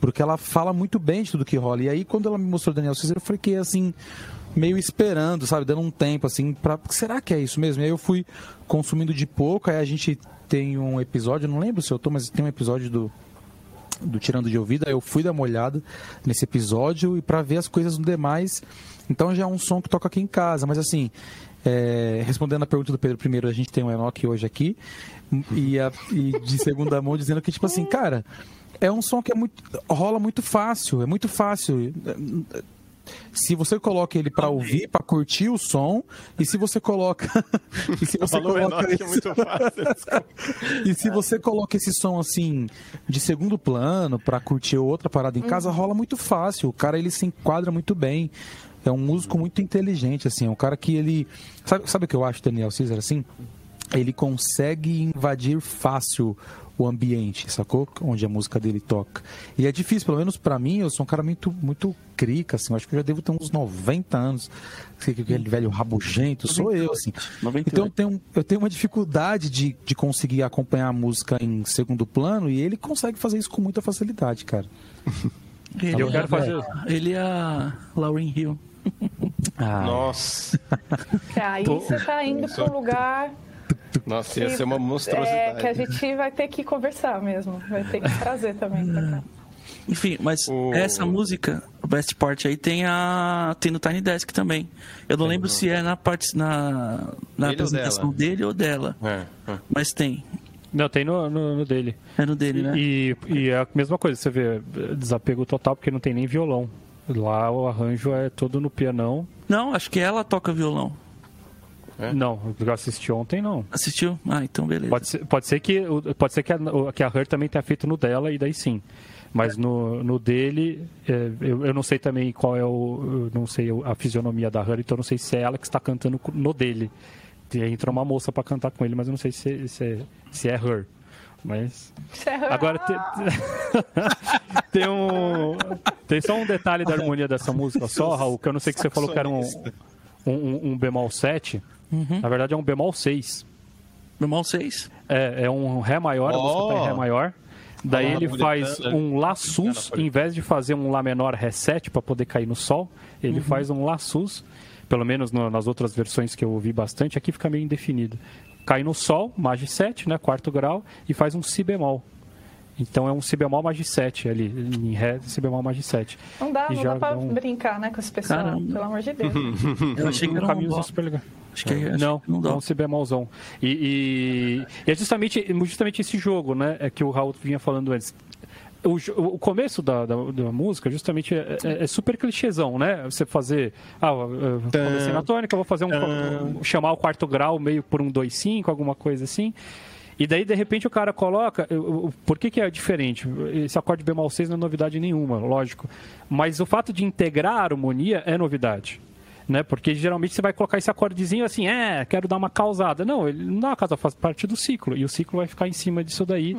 porque ela fala muito bem de tudo que rola. E aí, quando ela me mostrou Daniel Cícero, eu fiquei assim, meio esperando, sabe, dando um tempo, assim, pra. Será que é isso mesmo? E aí eu fui consumindo de pouco, aí a gente tem um episódio, não lembro se eu tô, mas tem um episódio do. Do Tirando de Ouvido, aí eu fui dar uma olhada nesse episódio e para ver as coisas no demais. Então já é um som que toca aqui em casa, mas assim, é, respondendo a pergunta do Pedro, primeiro, a gente tem o Enoch hoje aqui, e, a, e de segunda mão dizendo que, tipo assim, cara, é um som que é muito, rola muito fácil, é muito fácil. Se você coloca ele para ouvir, para curtir o som, e se você coloca. <laughs> e se você Falou coloca é fácil. <laughs> e se você coloca esse som assim de segundo plano para curtir outra parada em casa, rola muito fácil. O cara ele se enquadra muito bem. É um músico muito inteligente assim, é um cara que ele sabe, sabe o que eu acho Daniel Caesar assim? Ele consegue invadir fácil o ambiente, sacou? Onde a música dele toca. E é difícil, pelo menos pra mim, eu sou um cara muito, muito crica, assim. Eu acho que eu já devo ter uns 90 anos. Aquele velho rabugento, sou eu, assim. 98. Então eu tenho, eu tenho uma dificuldade de, de conseguir acompanhar a música em segundo plano e ele consegue fazer isso com muita facilidade, cara. <laughs> Ele, Eu quero fazer. ele é a Lauryn Hill. Ah, Nossa, aí você tá indo para um lugar nossa, ia ser uma é, monstruosidade. que a gente vai ter que conversar mesmo. Vai ter que trazer também pra cá. Enfim, mas O- essa música, o Best Part aí, tem a. tem no Tiny Desk também. Eu não lembro se é na parte. na, na Dele ou apresentação dela? dele ou dela. É, é. Mas tem. Não, tem no, no, no dele. É no dele, né? E, e é a mesma coisa, você vê, desapego total, porque não tem nem violão. Lá o arranjo é todo no pianão. Não, acho que ela toca violão. É? Não, eu assisti ontem, não. Assistiu? Ah, então beleza. Pode ser, pode ser que, pode ser que, a, que a Her também tenha feito no dela, e daí sim. Mas no, no dele, é, eu, eu não sei também qual é o. Não sei a fisionomia da Her, então eu não sei se é ela que está cantando no dele. Entra uma moça para cantar com ele, mas eu não sei se, se, é, se é Her. Mas. Agora tem, <laughs> tem um. Tem só um detalhe da harmonia dessa música só, Raul, que eu não sei que você falou que era um, um, um- um bemol 7. Na verdade é um bemol 6. Bemol 6. É, é um Ré maior, a música tá em Ré maior. Daí lá, ele faz bonitão, um Lá sus, em vez de fazer um Lá menor Ré 7 para poder cair no Sol, ele faz um Lá sus, pelo menos no- nas outras versões que eu ouvi bastante, aqui fica meio indefinido. Cai no Sol, Magi 7, né, quarto grau, e faz um Si bemol. Então é um Si bemol Magi 7 ali, em Ré, Si bemol Magi 7. Não dá, E não dá pra um- brincar, né, com esse pessoal, Caramba. pelo amor de Deus. <laughs> Eu achei que era um caminho super legal. Acho que é, acho Não, que não é dá. um si bemolzão. E, e- e é justamente, justamente esse jogo, né? É que o Raul vinha falando antes. O, o começo da, da, da música, justamente, é, é- é super clichêzão, né? Você fazer. Ah, eu comecei na tônica, vou fazer um. chamar o quarto grau meio por um 2-5, alguma coisa assim. E daí, de repente, o cara coloca. Por que, que é diferente? Esse acorde bemol 6 não é novidade nenhuma, lógico. Mas o fato de integrar a harmonia é novidade. Né? Porque geralmente você vai colocar esse acordezinho assim, é, quero dar uma causada. Não, ele não dá uma causa, faz parte do ciclo. E o ciclo vai ficar em cima disso daí.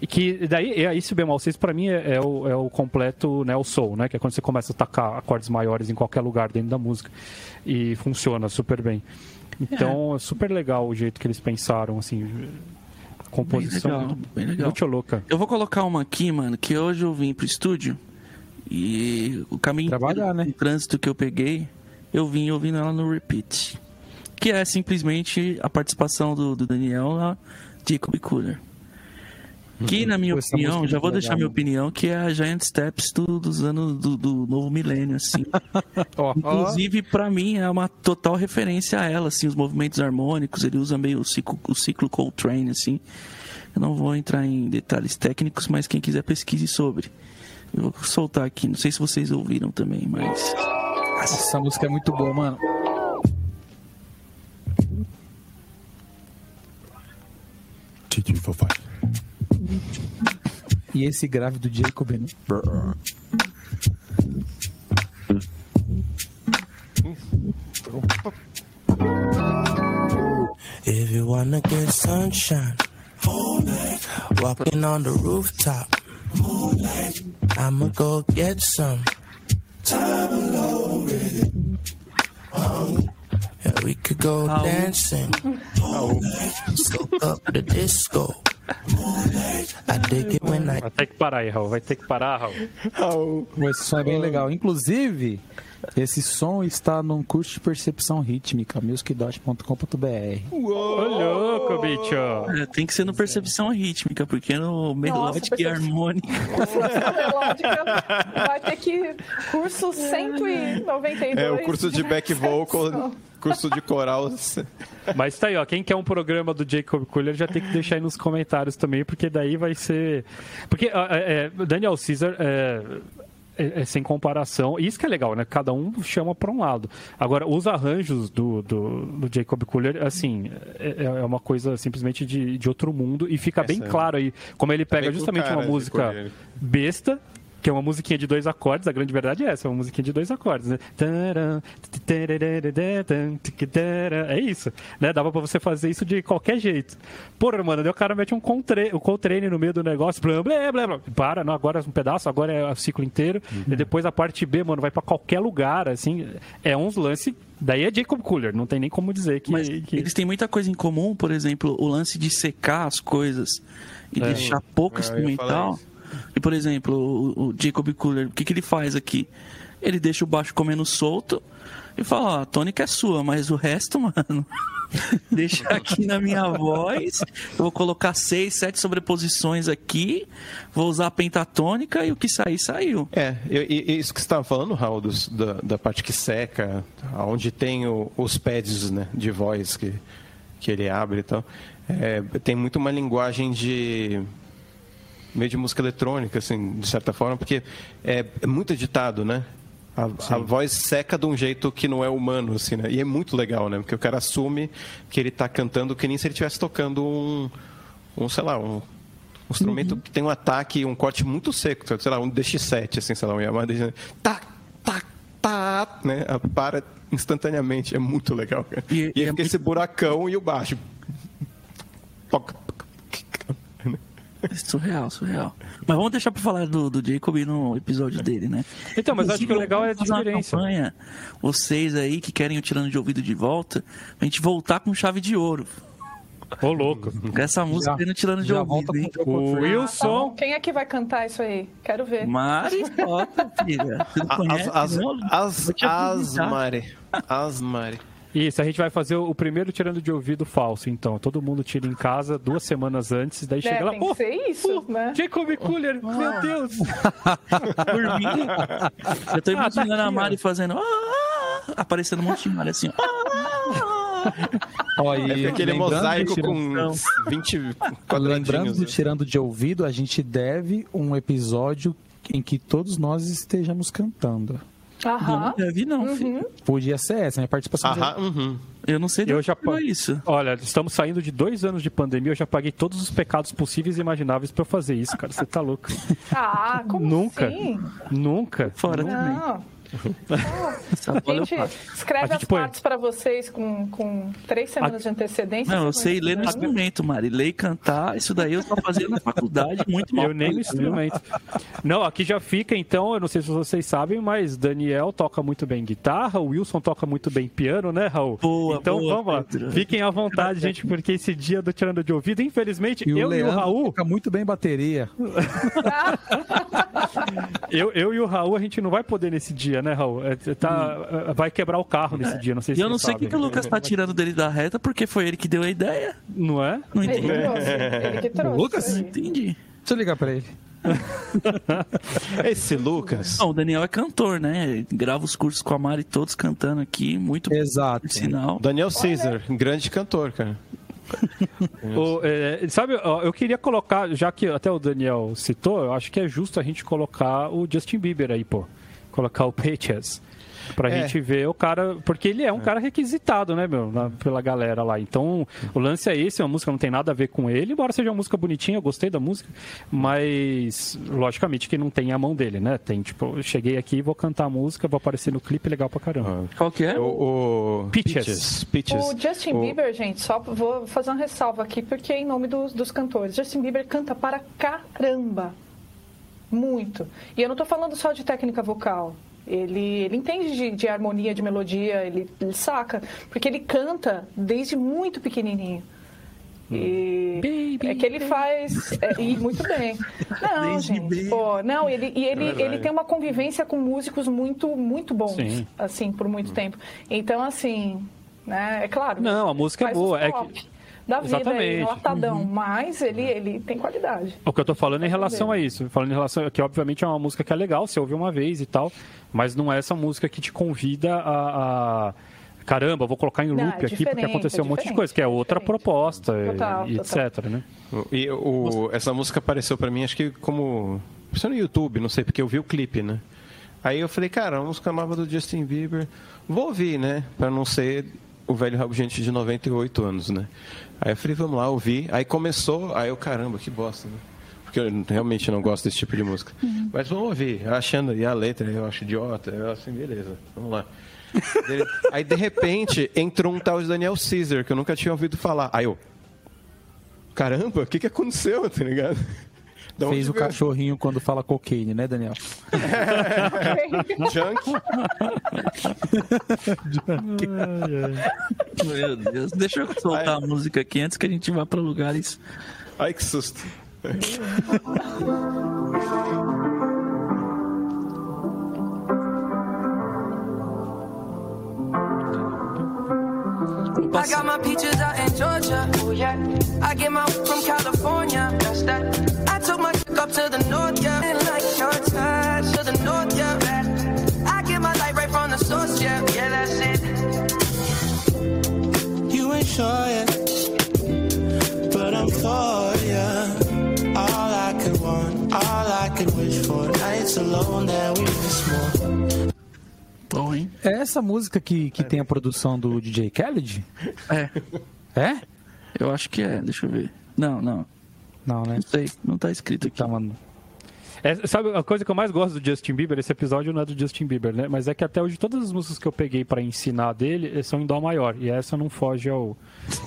E que daí, e aí, esse bemol 6 para mim é, é o, é o completo né, o soul, né? Que é quando você começa a tacar acordes maiores em qualquer lugar dentro da música. E funciona super bem. Então, é super legal o jeito que eles pensaram, assim. Composição Bem legal, muito, bem legal. muito louca. Eu vou colocar uma aqui, mano, que hoje eu vim pro estúdio e o caminho Trabalhar, inteiro, né? o trânsito que eu peguei, eu vim ouvindo ela no repeat. Que é simplesmente a participação do, do Daniel na Jacob Cooler. Que, na minha Pô, opinião, é já vou legal, deixar minha mano. opinião, que é a Giant Steps do- dos anos do, do novo milênio, assim. <laughs> Ó. Inclusive, pra mim, é uma total referência a ela, assim, os movimentos harmônicos, ele usa meio o ciclo, o ciclo Coltrane, assim. Eu não vou entrar em detalhes técnicos, mas quem quiser pesquise sobre. Eu vou soltar aqui, não sei se vocês ouviram também, mas... Essa música é muito boa, mano. E esse grave do Jacob, né? If you wanna get sunshine, walking on the rooftop. I'ma go get some. Yeah, we could go dancing. Soak up the disco. I dig it when I Vai ter que parar aí, Raul. Vai ter que parar, Raul. Esse som é bem legal. Inclusive, esse som está num curso de percepção rítmica, musicdot.com.br. Ô, louco, bicho. É, tem que ser no percepção rítmica, porque no melódico e. Essa <laughs> melódica vai ter que curso 192. É, o curso de back vocal, <laughs> curso de coral. Mas tá aí, ó. Quem quer um programa do Jacob Collier já tem que deixar aí nos comentários também, porque daí vai ser. Porque é, é, Daniel Caesar é, é- é sem comparação. Isso que é legal, né? Cada um chama pra um lado. Agora, os arranjos do, do, do Jacob Collier, assim, é, é uma coisa simplesmente de, de outro mundo e fica bem Essa é- claro aí como ele pega bem com justamente uma música besta. Que é uma musiquinha de dois acordes, a grande verdade é essa, é uma musiquinha de dois acordes, né? É isso, né? Dava pra você fazer isso de qualquer jeito. Porra, mano, daí o cara mete um Coltrane, um Coltrane no meio do negócio, blá, blá, blá, blá. Para, não, agora é um pedaço, agora é o ciclo inteiro. E depois a parte B, mano, vai pra qualquer lugar, assim. É uns lances. Daí é Jacob Cooler, não tem nem como dizer que. Mas que- eles têm muita coisa em comum, por exemplo, o lance de secar as coisas e É. deixar pouco Ah, eu E, por exemplo, o, o Jacob Cooler, o que, que ele faz aqui? Ele deixa o baixo comendo solto e fala, ó, a tônica é sua, mas o resto, <laughs> mano, deixa aqui na minha voz. Eu vou colocar seis, sete sobreposições aqui, vou usar a pentatônica e o que sair, saiu. É, isso que você estava falando, Raul, dos- da, da parte que seca, onde tem o- os pads né, de voz que, que ele abre e tal, é, tem muito uma linguagem de meio de música eletrônica, assim, de certa forma, porque é, é muito editado, né? A, a voz seca de um jeito que não é humano, assim, né? E é muito legal, né? Porque o cara assume que ele está cantando que nem se ele estivesse tocando um, um, sei lá, um, um instrumento que tem um ataque, um corte muito seco, sei lá, um DX7, assim, sei lá, um Yamaha DX7. Tá, tá, tá, né? Para instantaneamente, é muito legal, cara. E- E, e é fica esse buracão e o baixo. Toca, Surreal, surreal. Mas vamos deixar pra falar do, do Jacob no episódio dele, né? Então, mas acho que o legal é a Vamos fazer uma diferença. campanha, vocês aí que querem o Tirando de Ouvido de volta, a gente voltar com chave de ouro. Ô, louco. Com essa música no Tirando de já Ouvido, hein? o Tá Wilson. bom, Quem é que vai cantar isso aí? Quero ver. Mari <laughs> Potter, filha. As, conhece, as, as, as, apresentar. Mari. As Mari. Isso, a gente vai fazer o primeiro tirando de ouvido falso, então. Todo mundo tira em casa duas semanas antes, daí chega É, lá. tem que "Oh, ser isso, oh, né? Jacob Cooler, meu Deus! <laughs> Por mim, eu tô imaginando Ah, tá a Mari fazendo... "Ah, ah", aparecendo um monte de Mari assim. Ó, <laughs> e É aquele mosaico tirando- com 20 <laughs> Lembrando quadradinhos. do? Tirando de Ouvido, a gente deve um episódio em que todos nós estejamos cantando. Aham. Não deve não, filho. Podia ser essa, minha participação. Aham, uhum. Eu não sei de Eu já pa- isso. Olha, estamos saindo de dois anos de pandemia, eu já paguei todos os pecados possíveis e imagináveis pra eu fazer isso, cara. Você tá louco. Ah, como Nunca. assim? Nunca. Fora também. Não. Essa A gente escreve A gente as põe- partes pra vocês com, com três semanas de antecedência. Não, eu sei ler no instrumento, Mari. Ler e cantar, isso daí eu tô fazendo na faculdade muito mal. Eu nem no instrumento. Não, aqui já fica, então, eu não sei se vocês sabem, mas Daniel toca muito bem guitarra, o Wilson toca muito bem piano, né, Raul? Boa, então boa, vamos lá. Pedro. Fiquem à vontade, gente, porque esse dia do Tirando de Ouvido, infelizmente, E o eu e o Raul, toca muito bem bateria. <laughs> eu, eu e o Raul, a gente não vai poder nesse dia, né, Raul? É, tá, é, vai quebrar o carro nesse dia, não sei E se eu não sei o que, que o Lucas tá tirando dele da reta, porque foi ele que deu a ideia. Não é? Não Ele entendi. que trouxe. Ele que <laughs> trouxe. Lucas? aí. Entendi. Deixa eu ligar pra ele. <laughs> Esse Lucas. Não, o Daniel é cantor, né? Ele grava os cursos com a Mari todos cantando aqui, muito Exato. por sinal. Daniel Caesar, grande cantor, cara. <laughs> O, é, sabe, eu queria colocar, já que até o Daniel citou, eu acho que é justo a gente colocar o Justin Bieber aí, pô. Colocar o Pages. Pra É. gente ver o cara. Porque ele é um cara requisitado, né, meu? na- pela galera lá. Então, o lance é esse, a música não tem nada a ver com ele, embora seja uma música bonitinha, eu gostei da música. Mas, logicamente, que não tem a mão dele, né? Tem, tipo, eu cheguei aqui, vou cantar a música, vou aparecer no clipe legal pra caramba. Qual que é? O, o Peaches. Peaches. O Justin O- Bieber, gente, só vou fazer uma ressalva aqui, porque é em nome dos, dos cantores. Justin Bieber canta para caramba. Muito. E eu não estou falando só de técnica vocal. Ele, ele entende de, de harmonia, de melodia, ele, ele saca. Porque ele canta desde muito pequenininho. E é que ele faz é, e muito bem. <laughs> Não, Desde gente. Pô, não, ele e ele, verdade. ele tem uma convivência com músicos muito muito bons, Sim. assim, por muito tempo. Então, assim, né, é claro. Não, a música é boa, é que- da vida aí, Exatamente. latadão, mas ele ele tem qualidade. O que eu tô falando é em relação a isso. Falando em relação a que, obviamente, é uma música que é legal, você ouve uma vez e tal, mas não é essa música que te convida a. a- Caramba, vou colocar em Não, é loop aqui porque aconteceu é um monte de coisa, que é outra diferente. proposta, Total, e total. etc, né? E o, essa música apareceu pra mim, acho que como. Isso no YouTube, não sei, porque eu vi o clipe, né? Aí eu falei, cara, uma música nova do Justin Bieber. Vou ouvir, né? Pra não ser o velho rabugente de 98 anos, né? Aí eu falei, vamos lá, ouvi. Aí começou, aí eu, caramba, que bosta, né? Porque eu realmente não gosto desse tipo de música. Mas vamos ouvir, achando, e a letra eu acho idiota, eu assim, beleza, vamos lá. Aí de repente entrou um tal de Daniel Caesar, que eu nunca tinha ouvido falar. Aí eu, caramba, o que, que aconteceu, <laughs> tá ligado? Onde Fez o cachorrinho quando fala cocaine, né, Daniel? <laughs> Junk. Meu Deus. Deixa eu soltar a música aqui antes que a gente vá pra lugares. Ai, que susto. I got my peaches out in Georgia. Oh yeah. I get my from California. That's that. Up to the north, yeah. And like your touch to the north, yeah. I get my light right from the source, yeah. Yeah, that's it. You ain't sure yet, but I'm for ya. All I could want, all I could wish for. Nights alone that we miss more. Bom, hein? É essa música que, que tem a produção do DJ Khaled? É, É? eu acho que é. Deixa eu ver. Não, não. Não, né? Não sei. Não tá escrito aqui. Tá, mano. É, sabe, a coisa que eu mais gosto do Justin Bieber, esse episódio não é do Justin Bieber, né? Mas é que até hoje todas as músicas que eu peguei pra ensinar dele eh, são em Dó maior. E essa não foge ao.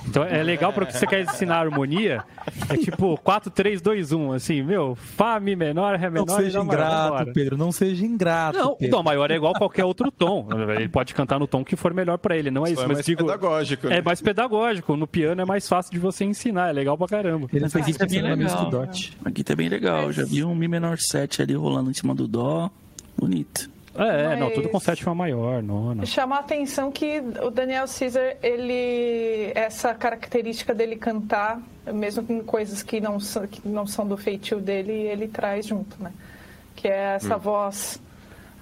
Então é legal porque você quer ensinar harmonia. É tipo 4, 3, 2, 1. Assim, meu, Fá, Mi menor, Ré menor. Não seja Dó maior, ingrato, vambora. Pedro. Não seja ingrato. Não, o Pedro. Dó maior é igual a qualquer outro tom. <laughs> Ele pode cantar no tom que for melhor pra ele, não é isso. é mas mais digo, pedagógico. né? É mais pedagógico. No piano é mais fácil de você ensinar. É legal pra caramba. Ele fez isso é bem na legal. Aqui tá bem legal. Já vi um Mi menor 7 ali rolando em cima do Dó. Bonito. É, não, Mas- tudo com sétima maior, nona. Chamar a atenção que o Daniel Caesar, ele essa característica dele cantar, mesmo com coisas que não são, que não são do feitio dele, ele traz junto, né? Que é essa voz.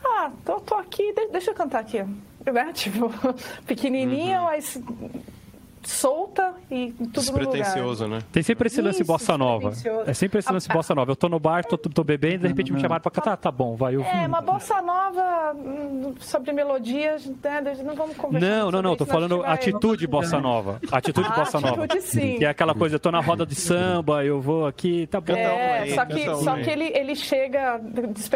Ah, tô, tô aqui, de- deixa eu cantar aqui. <laughs> Né? Tipo, pequenininha, mas solta e tudo no lugar. Né? Tem sempre esse lance Isso, bossa nova. É sempre esse lance Ah, bossa nova. Eu tô no bar, tô, tô bebendo, de repente me chamaram pra cantar. Tá bom, vai. Eu É, uma bossa nova hum, sobre melodias, né? Não vamos conversar Não, sobre não, não. Tô falando vai- atitude bossa nova. Atitude Ah, bossa nova. atitude, sim. Que é aquela coisa, eu tô na roda de samba, eu vou aqui, tá bom. É, aí, só que, só aí. que ele, ele chega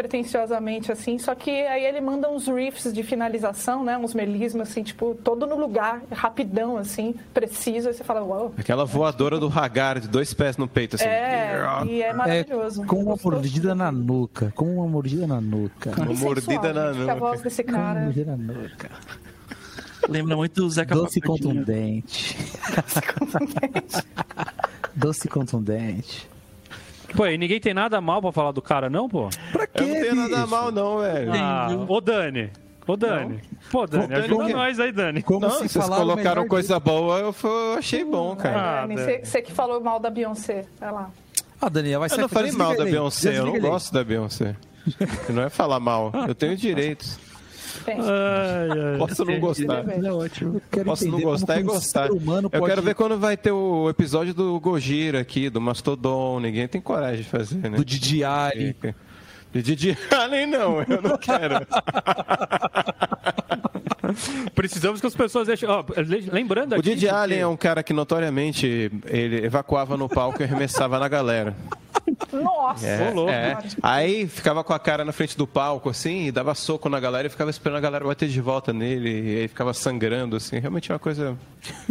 despretensiosamente, assim, só que aí ele manda uns riffs de finalização, né? Uns melismas, assim, tipo, todo no lugar, rapidão, assim, preciso, aí você fala, uau. Aquela voadora do Hagar de dois pés no peito, assim. É, e é É maravilhoso. com uma mordida na nuca. Com uma mordida na nuca. Uma E sensual, mordida na gente, que A nuca. voz desse Com uma cara. mordida na nuca. Lembra muito do Zeca Doce Pagodinho. contundente. <laughs> Doce e contundente. Pô, e ninguém tem nada mal pra falar do cara, não, pô? Pra Eu não tenho nada mal, não, velho. Ah, ô Dani. Ô Dani. Pô, Dani, Dani, ajuda o quê? nós aí, Dani. Como Não, se vocês colocaram coisa boa, eu, eu achei bom, cara. Ah, você, que falou mal da Beyoncé, vai lá. Ah, Daniel, vai Eu ser não falei mal da Beyoncé, eu não gosto. da Beyoncé. Não é falar mal, eu tenho direitos. Ai, ai. Posso não gostar. É ótimo. Posso não gostar e gostar. Humano Eu pode... quero ver quando vai ter o episódio do Gojira aqui, do Mastodon. Ninguém tem coragem de fazer, né? Do Didi Ali. De Didi Allen, <laughs> não, eu não quero. <laughs> <laughs> Precisamos que as pessoas deixem. ó, lembrando O aqui. Didi que- Allen é um cara que notoriamente ele evacuava no palco e arremessava na galera. Nossa! É, é. Aí ficava com a cara na frente do palco, assim, e dava soco na galera e ficava esperando a galera bater de volta nele, e aí ficava sangrando, assim. Realmente é uma coisa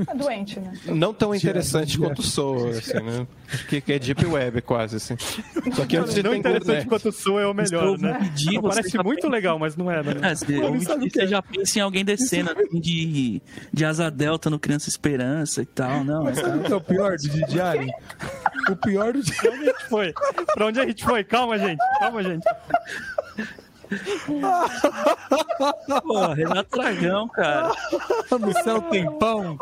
É doente, né? não tão interessante quanto soa, assim, né? Que que é Deep Web quase, assim. Só que antes de Não ter interessante quanto sua é o melhor, Estou né? pedir, Parece muito pensa- legal, mas não é, né? É, você, que você já pensa em alguém descendo assim, de, de asa delta no Criança Esperança e tal. Não, é, Sabe o que é o pior do Didi Allen? O pior do Didi Pra onde a gente foi? Pra onde a gente foi? Calma, gente. Calma, gente. Pô, Renato Dragão, cara. no céu tem pão.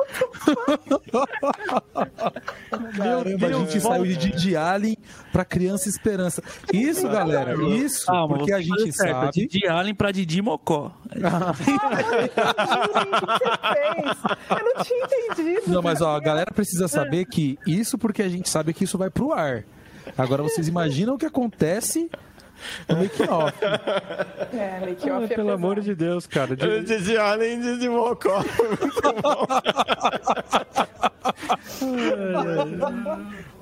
Caramba, a gente saiu de Didi Allen pra Criança Esperança. Isso, galera, isso, Calma, porque a gente certo, sabe. Didi Allen pra Didi Mocó. Gente, o que você fez? Eu não tinha entendido. Não, mas ó, a galera precisa saber que isso porque a gente sabe que isso vai pro ar. Agora vocês imaginam o que acontece no make off. É, make off Ah, é pelo amor de Deus, cara. De- Didi Allen de Didi Mocó. <laughs>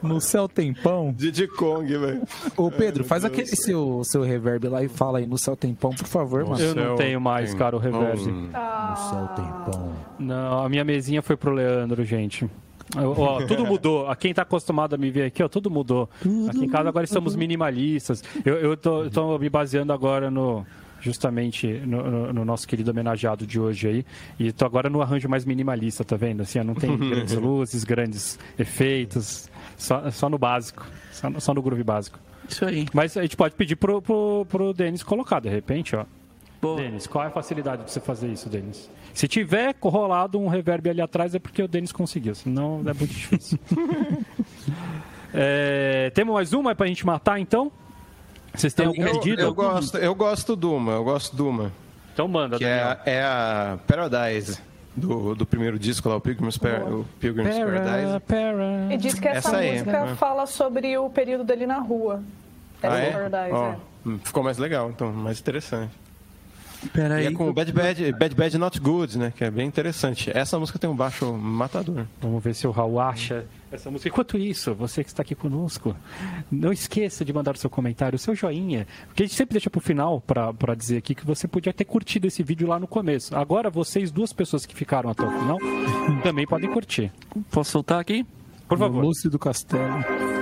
No céu tem pão. Didi Kong, velho. Ô Pedro, faz aquele seu, seu reverb lá e fala aí no céu tem pão, por favor, mano. Eu não tenho mais, cara, o reverb. No céu tem pão. Não, a minha mesinha foi pro Leandro, gente. Ó, tudo mudou. A quem tá acostumado a me ver aqui, ó, tudo mudou. Aqui em casa agora estamos minimalistas. Eu, eu tô, eu tô me baseando agora no justamente no, no- no nosso querido homenageado de hoje aí. E tô agora no arranjo mais minimalista, tá vendo? Assim, não tem <laughs> grandes luzes, grandes efeitos, só, só no básico, só no, só no groove básico. Isso aí. Mas a gente pode pedir pro, pro, pro Denis colocar, de repente, ó. Denis, qual é a facilidade de você fazer isso, Denis? Se tiver rolado um reverb ali atrás é porque o Denis conseguiu, senão é muito difícil. <laughs> É, temos mais uma pra gente matar, então? Vocês têm algum Eu, pedido? eu gosto, eu gosto do uma, eu gosto do uma. Então manda, Que é, a- é a Paradise, do, do primeiro disco lá, o Pilgrim's, Par- o Pilgrim's Paradise. Para, para. E diz que essa, Essa música né? fala sobre o período dele na rua. Ah, é? Paradise, Ó, é. hum, Ficou mais legal, então, mais interessante. E peraí. é com Bad Bad, Bad Bad Not Good, né? Que é bem interessante. Essa música tem um baixo matador. Vamos ver se o Raul acha essa música. Enquanto isso, você que está aqui conosco, não esqueça de mandar o seu comentário, o seu joinha, porque a gente sempre deixa pro final para dizer aqui que você podia ter curtido esse vídeo lá no começo. Agora, vocês, duas pessoas que ficaram até o final, também podem curtir. Posso soltar aqui? Por favor. Lúcio do Castelo.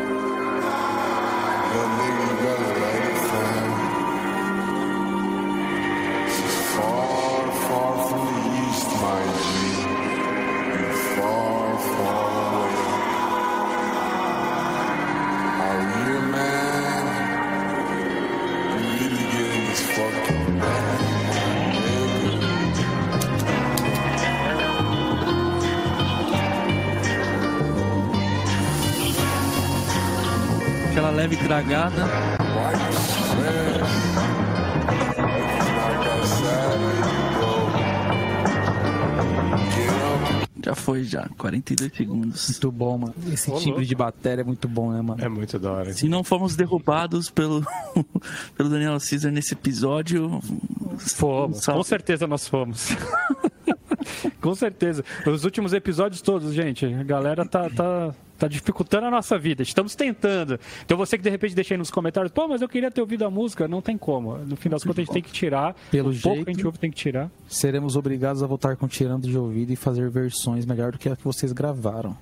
Get up. Já foi, já. 42 segundos. Muito bom, mano. Esse timbre de bateria é muito bom, né, mano? É muito da hora. Se não fomos derrubados pelo, <laughs> pelo Daniel Caesar nesse episódio, Fomos, Salve. com certeza nós fomos. Com certeza. Os últimos episódios todos, gente, a galera tá, tá, tá dificultando a nossa vida. Estamos tentando. Então você que de repente deixa aí nos comentários, pô, mas eu queria ter ouvido a música. Não tem como. No fim das contas, a gente tem que tirar. Pelo pouco jeito- que a gente ouve tem que tirar. Seremos obrigados a voltar com tirando de ouvido e fazer versões melhor do que a que vocês gravaram.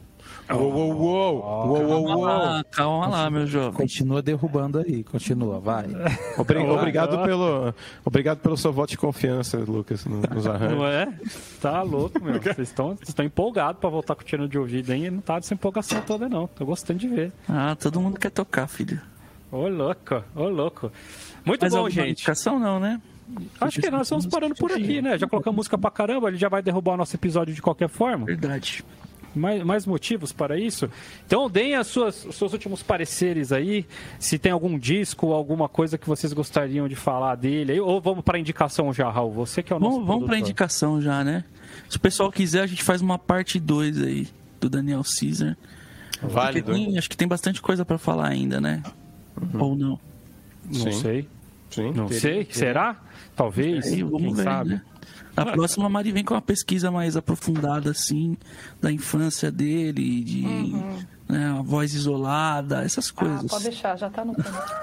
Uou, uou, uou! Uou, uou, calma uou! lá, calma lá, meu jovem. Continua derrubando aí, continua, vai. <laughs> Obri- obrigado, pelo, obrigado pelo seu voto de confiança, Lucas, no- nos arranjos. Não é? Tá louco, meu. <laughs> Vocês estão, empolgados pra voltar com o tirando de ouvido aí. Não tá dessa empolgação toda, não. Tô gostando de ver. Ah, todo mundo quer tocar, filho. Ô, louco, ô, louco. Muito Mas bom, gente. indicação não, né? Acho que nós vamos parando por aqui, né? Já colocamos música pra caramba, ele já vai derrubar o nosso episódio de qualquer forma. Verdade. Mais, mais motivos para isso? Então deem as suas, os seus últimos pareceres aí. Se tem algum disco alguma coisa que vocês gostariam de falar dele. aí, Ou vamos para indicação já, Raul. Você que é o nosso Vamos, produtor. indicação já, né? Se o pessoal quiser, a gente faz uma parte 2 aí do Daniel Caesar. Válido. tem- acho que tem bastante coisa pra falar ainda, né? Ou não? Não Sim. sei. Sim. Não teria- sei. Será? Talvez. Aí, Quem ver, sabe? né? A próxima a Mari vem com uma pesquisa mais aprofundada, assim, da infância dele, de, né? A voz isolada, essas Ah, coisas. pode deixar, já tá no.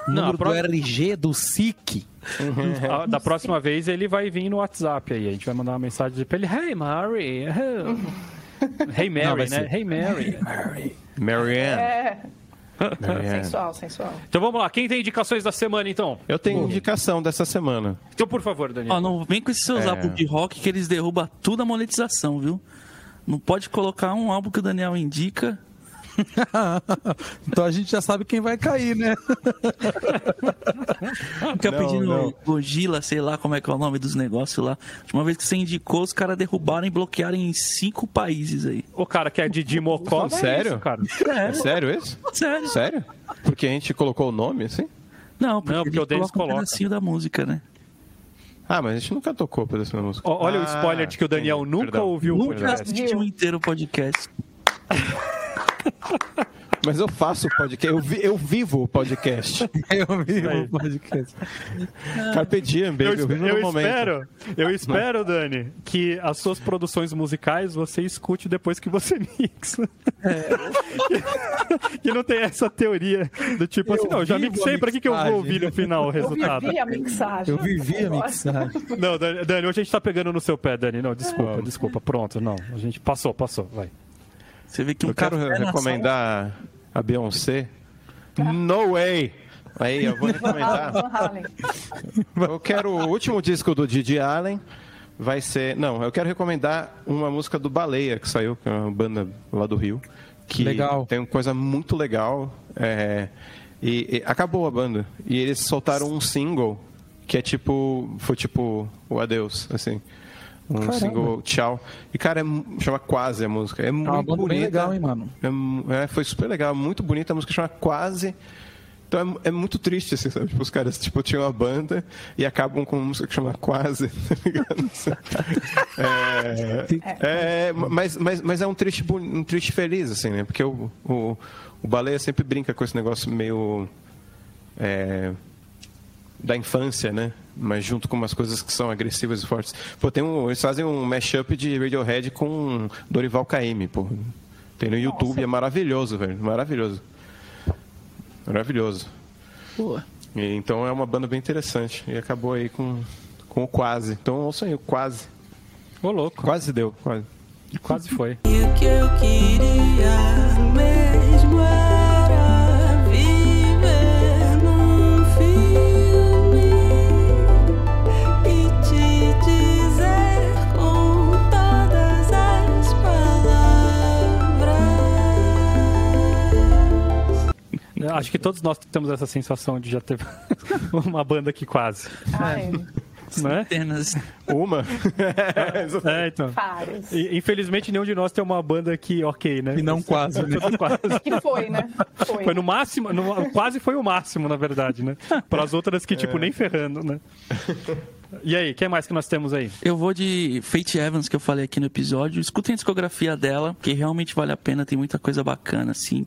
Não, Número a pro- do RG do SIC. <laughs> Ah, Da próxima vez ele vai vir no WhatsApp aí. A gente vai mandar uma mensagem pra ele: Hey Mary. Hey Mary, Não, né? ser. Hey Mary. Marianne. É, Marianne. <laughs> sensual, sensual. Então vamos lá, quem tem indicações da semana então? Eu tenho indicação dessa semana. Então, por favor, Daniel. Ó, não vem com esses seus É. álbuns de rock que eles derrubam tudo a monetização, viu? Não pode colocar um álbum que o Daniel indica. <laughs> então a gente já sabe quem vai cair, né? <laughs> Fica pedindo não. Gogila, sei lá como é que é o nome dos negócios lá. Uma vez que você indicou, os caras derrubaram e bloquearam em cinco países aí. O cara que é Didi Mocó. Sério? É isso, cara. É sério isso? Sério? Sério? Porque a gente colocou o nome assim? Não, porque, Não, porque o Denis coloca um pedacinho da música, né? Ah, mas a gente nunca tocou por essa música. Ó, Olha o Ah, spoiler de que o Daniel entendi, nunca perdão. ouviu o Nunca podcast. assistiu inteiro o podcast. <laughs> Mas eu faço o podcast, eu, vi- eu vivo o podcast. <laughs> Eu vi Aí. o podcast. <laughs> Carpe diem, Eu, baby, eu, vivo eu momento. espero, eu espero, Dani, que as suas produções musicais você escute depois que você <laughs> mixa. que não tem essa teoria do tipo assim, não, eu já vivo a mixei, pra que, que eu vou ouvir no final o Eu resultado? vivi a mixagem. Eu vivi a mixagem. Não, Dani, Dani, hoje a gente tá pegando no seu pé, Dani. Não, desculpa, desculpa. Pronto, não. A gente passou, passou, vai. Você vê que um Eu quero café na recomendar a Beyoncé. No way! Aí, eu vou recomendar. <laughs> Eu quero o último disco do Didi Allen. Vai ser. Não, eu quero recomendar uma música do Baleia, que saiu, que é uma banda lá do Rio. Que Legal. tem uma coisa muito legal. é, e, e acabou a banda. E eles soltaram um single que é tipo. Foi tipo o Adeus, assim. Um Caramba. single tchau. E, cara, é, chama Quase a música. É É uma muito banda bonita. bem legal, hein, mano? É é, foi super legal, muito bonita. A música chama Quase. Então é, é muito triste, assim, sabe? Tipo, os caras tipo, tinham uma banda e acabam com uma música que chama Quase, <laughs> tá ligado? <laughs> É, é, mas, mas, mas é um triste, um triste feliz, assim, né? Porque o, o, o Baleia sempre brinca com esse negócio meio. é, da infância, né? Mas junto com umas coisas que são agressivas e fortes. Pô, tem um, eles fazem um mashup de Radiohead com Dorival Caymmi, pô. Tem no YouTube, é maravilhoso, velho. Maravilhoso. Maravilhoso. Pô, E, então é uma banda bem interessante. E acabou aí com, com o Quase. Então ouçam aí, o Quase. Ô, louco. Quase deu, quase. Quase foi. Acho que todos nós temos essa sensação de já ter <laughs> uma banda que quase, Ai, né? apenas. Uma? <laughs> É, então. vários. E, infelizmente, nenhum de nós tem uma banda que, ok, né? E não quase, né? Quase. <laughs> Que foi, né? Foi. Foi no máximo, no- quase foi o máximo, na verdade, né? Para as outras que, tipo, nem ferrando, né? E aí, quem mais que nós temos aí? Eu vou de Fate Evans, que eu falei aqui no episódio. Escutem a discografia dela, que realmente vale a pena, tem muita coisa bacana, assim.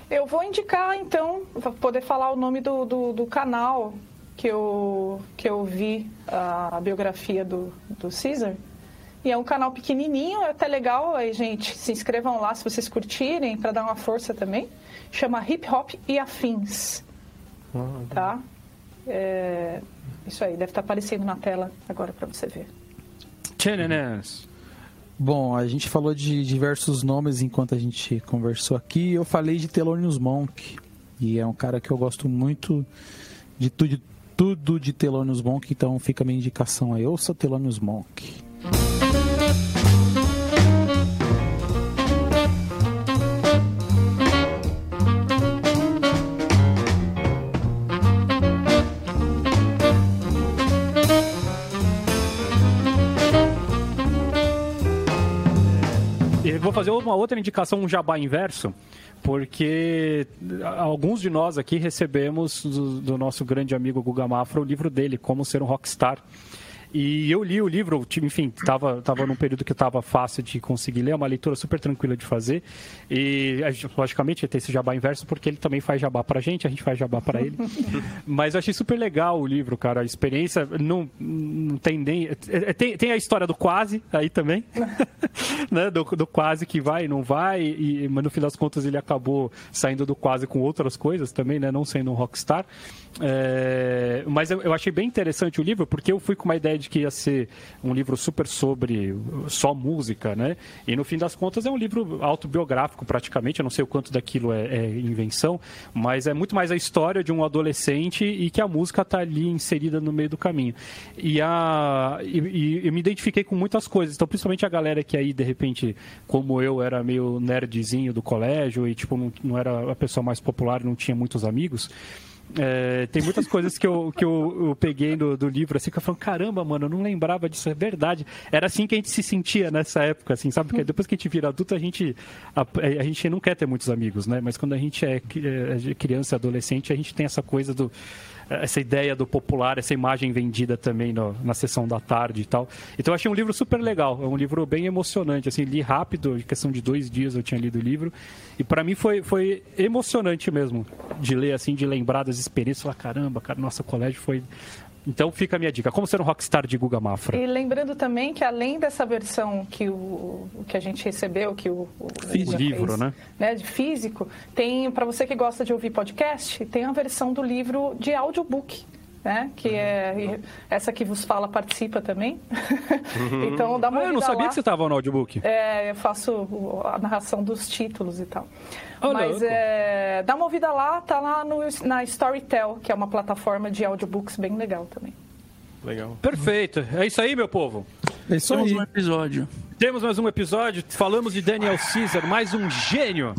Eu vou indicar, então, para poder falar o nome do, do, do canal que eu, que eu vi a, a biografia do, do Caesar. E é um canal pequenininho, é até legal. Aí, gente, se inscrevam lá se vocês curtirem, para dar uma força também. Chama Hip Hop e Afins. Tá? É, isso aí, deve estar aparecendo na tela agora para você ver. Tchenenens. Bom, a gente falou de diversos nomes enquanto a gente conversou aqui. Eu falei de Thelonious Monk. E é um cara que eu gosto muito de tudo, tudo de Thelonious Monk. Então fica a minha indicação aí. Ouça Thelonious Monk. Fazer uma outra indicação, um jabá inverso, porque alguns de nós aqui recebemos do, do nosso grande amigo Guga Mafra o livro dele, Como Ser um Rockstar. E eu li o livro, enfim, estava tava num período que estava fácil de conseguir ler, é uma leitura super tranquila de fazer. E, a logicamente, tem esse jabá inverso, porque ele também faz jabá pra gente, a gente faz jabá pra ele. <laughs> Mas eu achei super legal o livro, cara. A experiência não, não tem nem. é- é- Tem, tem a história do quase aí também, <laughs> né? Do, do quase que vai, não vai, e, mas no fim das contas ele acabou saindo do quase com outras coisas também, né? Não sendo um rockstar. É, mas eu, eu achei bem interessante o livro, porque eu fui com uma ideia de que ia ser um livro super sobre só música, né? E no fim das contas é um livro autobiográfico praticamente, eu não sei o quanto daquilo é, é invenção, mas é muito mais a história de um adolescente e que a música está ali inserida no meio do caminho. E, a, e, e eu me identifiquei com muitas coisas, então principalmente a galera que aí, de repente, como eu, era meio nerdzinho do colégio e tipo, não, não era a pessoa mais popular, não tinha muitos amigos. É, tem muitas coisas que eu, que eu, eu peguei do, do livro, assim, que eu falo, caramba, mano, eu não lembrava disso, é verdade. Era assim que a gente se sentia nessa época, assim, sabe? Porque depois que a gente vira adulto, a gente, a, a gente não quer ter muitos amigos, né? Mas quando a gente é, cri- é criança, adolescente, a gente tem essa coisa do essa ideia do popular, essa imagem vendida também no- na sessão da tarde e tal. Então eu achei um livro super legal, é um livro bem emocionante, assim, li rápido, em questão de dois dias eu tinha lido o livro, e para mim foi, foi emocionante mesmo, de ler assim, de lembrar das experiências, falar, caramba, cara, nosso colégio foi... Então fica a minha dica, como ser um rockstar de Guga Mafra. E lembrando também que além dessa versão que, o, que a gente recebeu, que o, o Físico. já Livro, né? De físico, tem, para você que gosta de ouvir podcast, tem a versão do livro de audiobook. Né? Que é essa que vos fala participa também. <laughs> então dá uma Ah, eu não sabia lá. que você estava no audiobook. É, eu faço a narração dos títulos e tal. Ô, Mas é, dá uma ouvida lá, tá lá no, na Storytel, que é uma plataforma de audiobooks bem legal também. Legal. Perfeito, é isso aí, meu povo. É isso Temos aí. um episódio. Temos mais um episódio, falamos de Daniel Caesar, mais um gênio.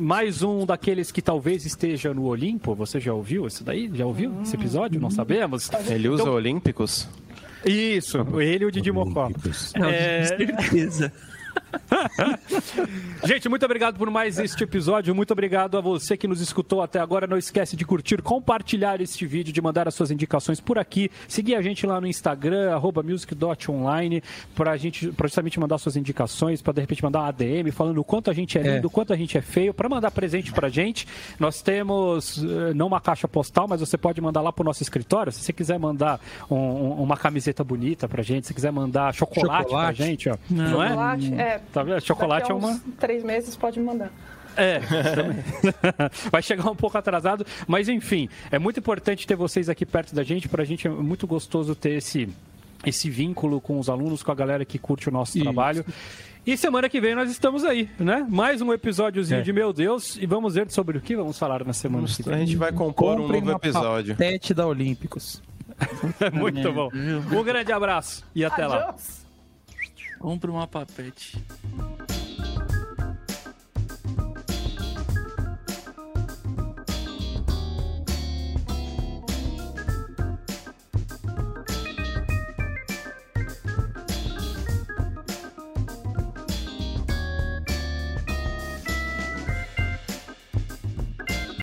Mais um daqueles que talvez esteja no Olimpo. Você já ouviu esse daí? Já ouviu esse episódio? Não sabemos. Ele usa Então- Olímpicos? Isso, ele e o Didi Mocó. É, Certeza. <laughs> <laughs> Gente, muito obrigado por mais este episódio. Muito obrigado a você que nos escutou até agora. Não esquece de curtir, compartilhar este vídeo, de mandar as suas indicações por aqui. Seguir a gente lá no Instagram, arroba music.online, para gente, pra justamente mandar suas indicações, para de repente mandar uma ADM falando o quanto a gente é lindo, o quanto a gente é feio, para mandar presente pra gente. Nós temos eh, não uma caixa postal, mas você pode mandar lá pro nosso escritório. Se você quiser mandar um- um- uma camiseta bonita pra gente, se quiser mandar chocolate, pra Chocolate. gente, ó. Não, é? Chocolate, é. Tá vendo? Chocolate daqui é a uma. três meses pode me mandar. É, <laughs> vai chegar um pouco atrasado, mas enfim, é muito importante ter vocês aqui perto da gente. Pra gente é muito gostoso ter esse, esse vínculo com os alunos, com a galera que curte o nosso Isso. trabalho. E semana que vem nós estamos aí, né? Mais um episódiozinho É. de Meu Deus. E vamos ver sobre o que vamos falar na semana que A vem. gente vai compor um novo episódio. patete da Olímpicos. <laughs> muito bom. Um grande abraço e até lá. Vamos pro mapa pet.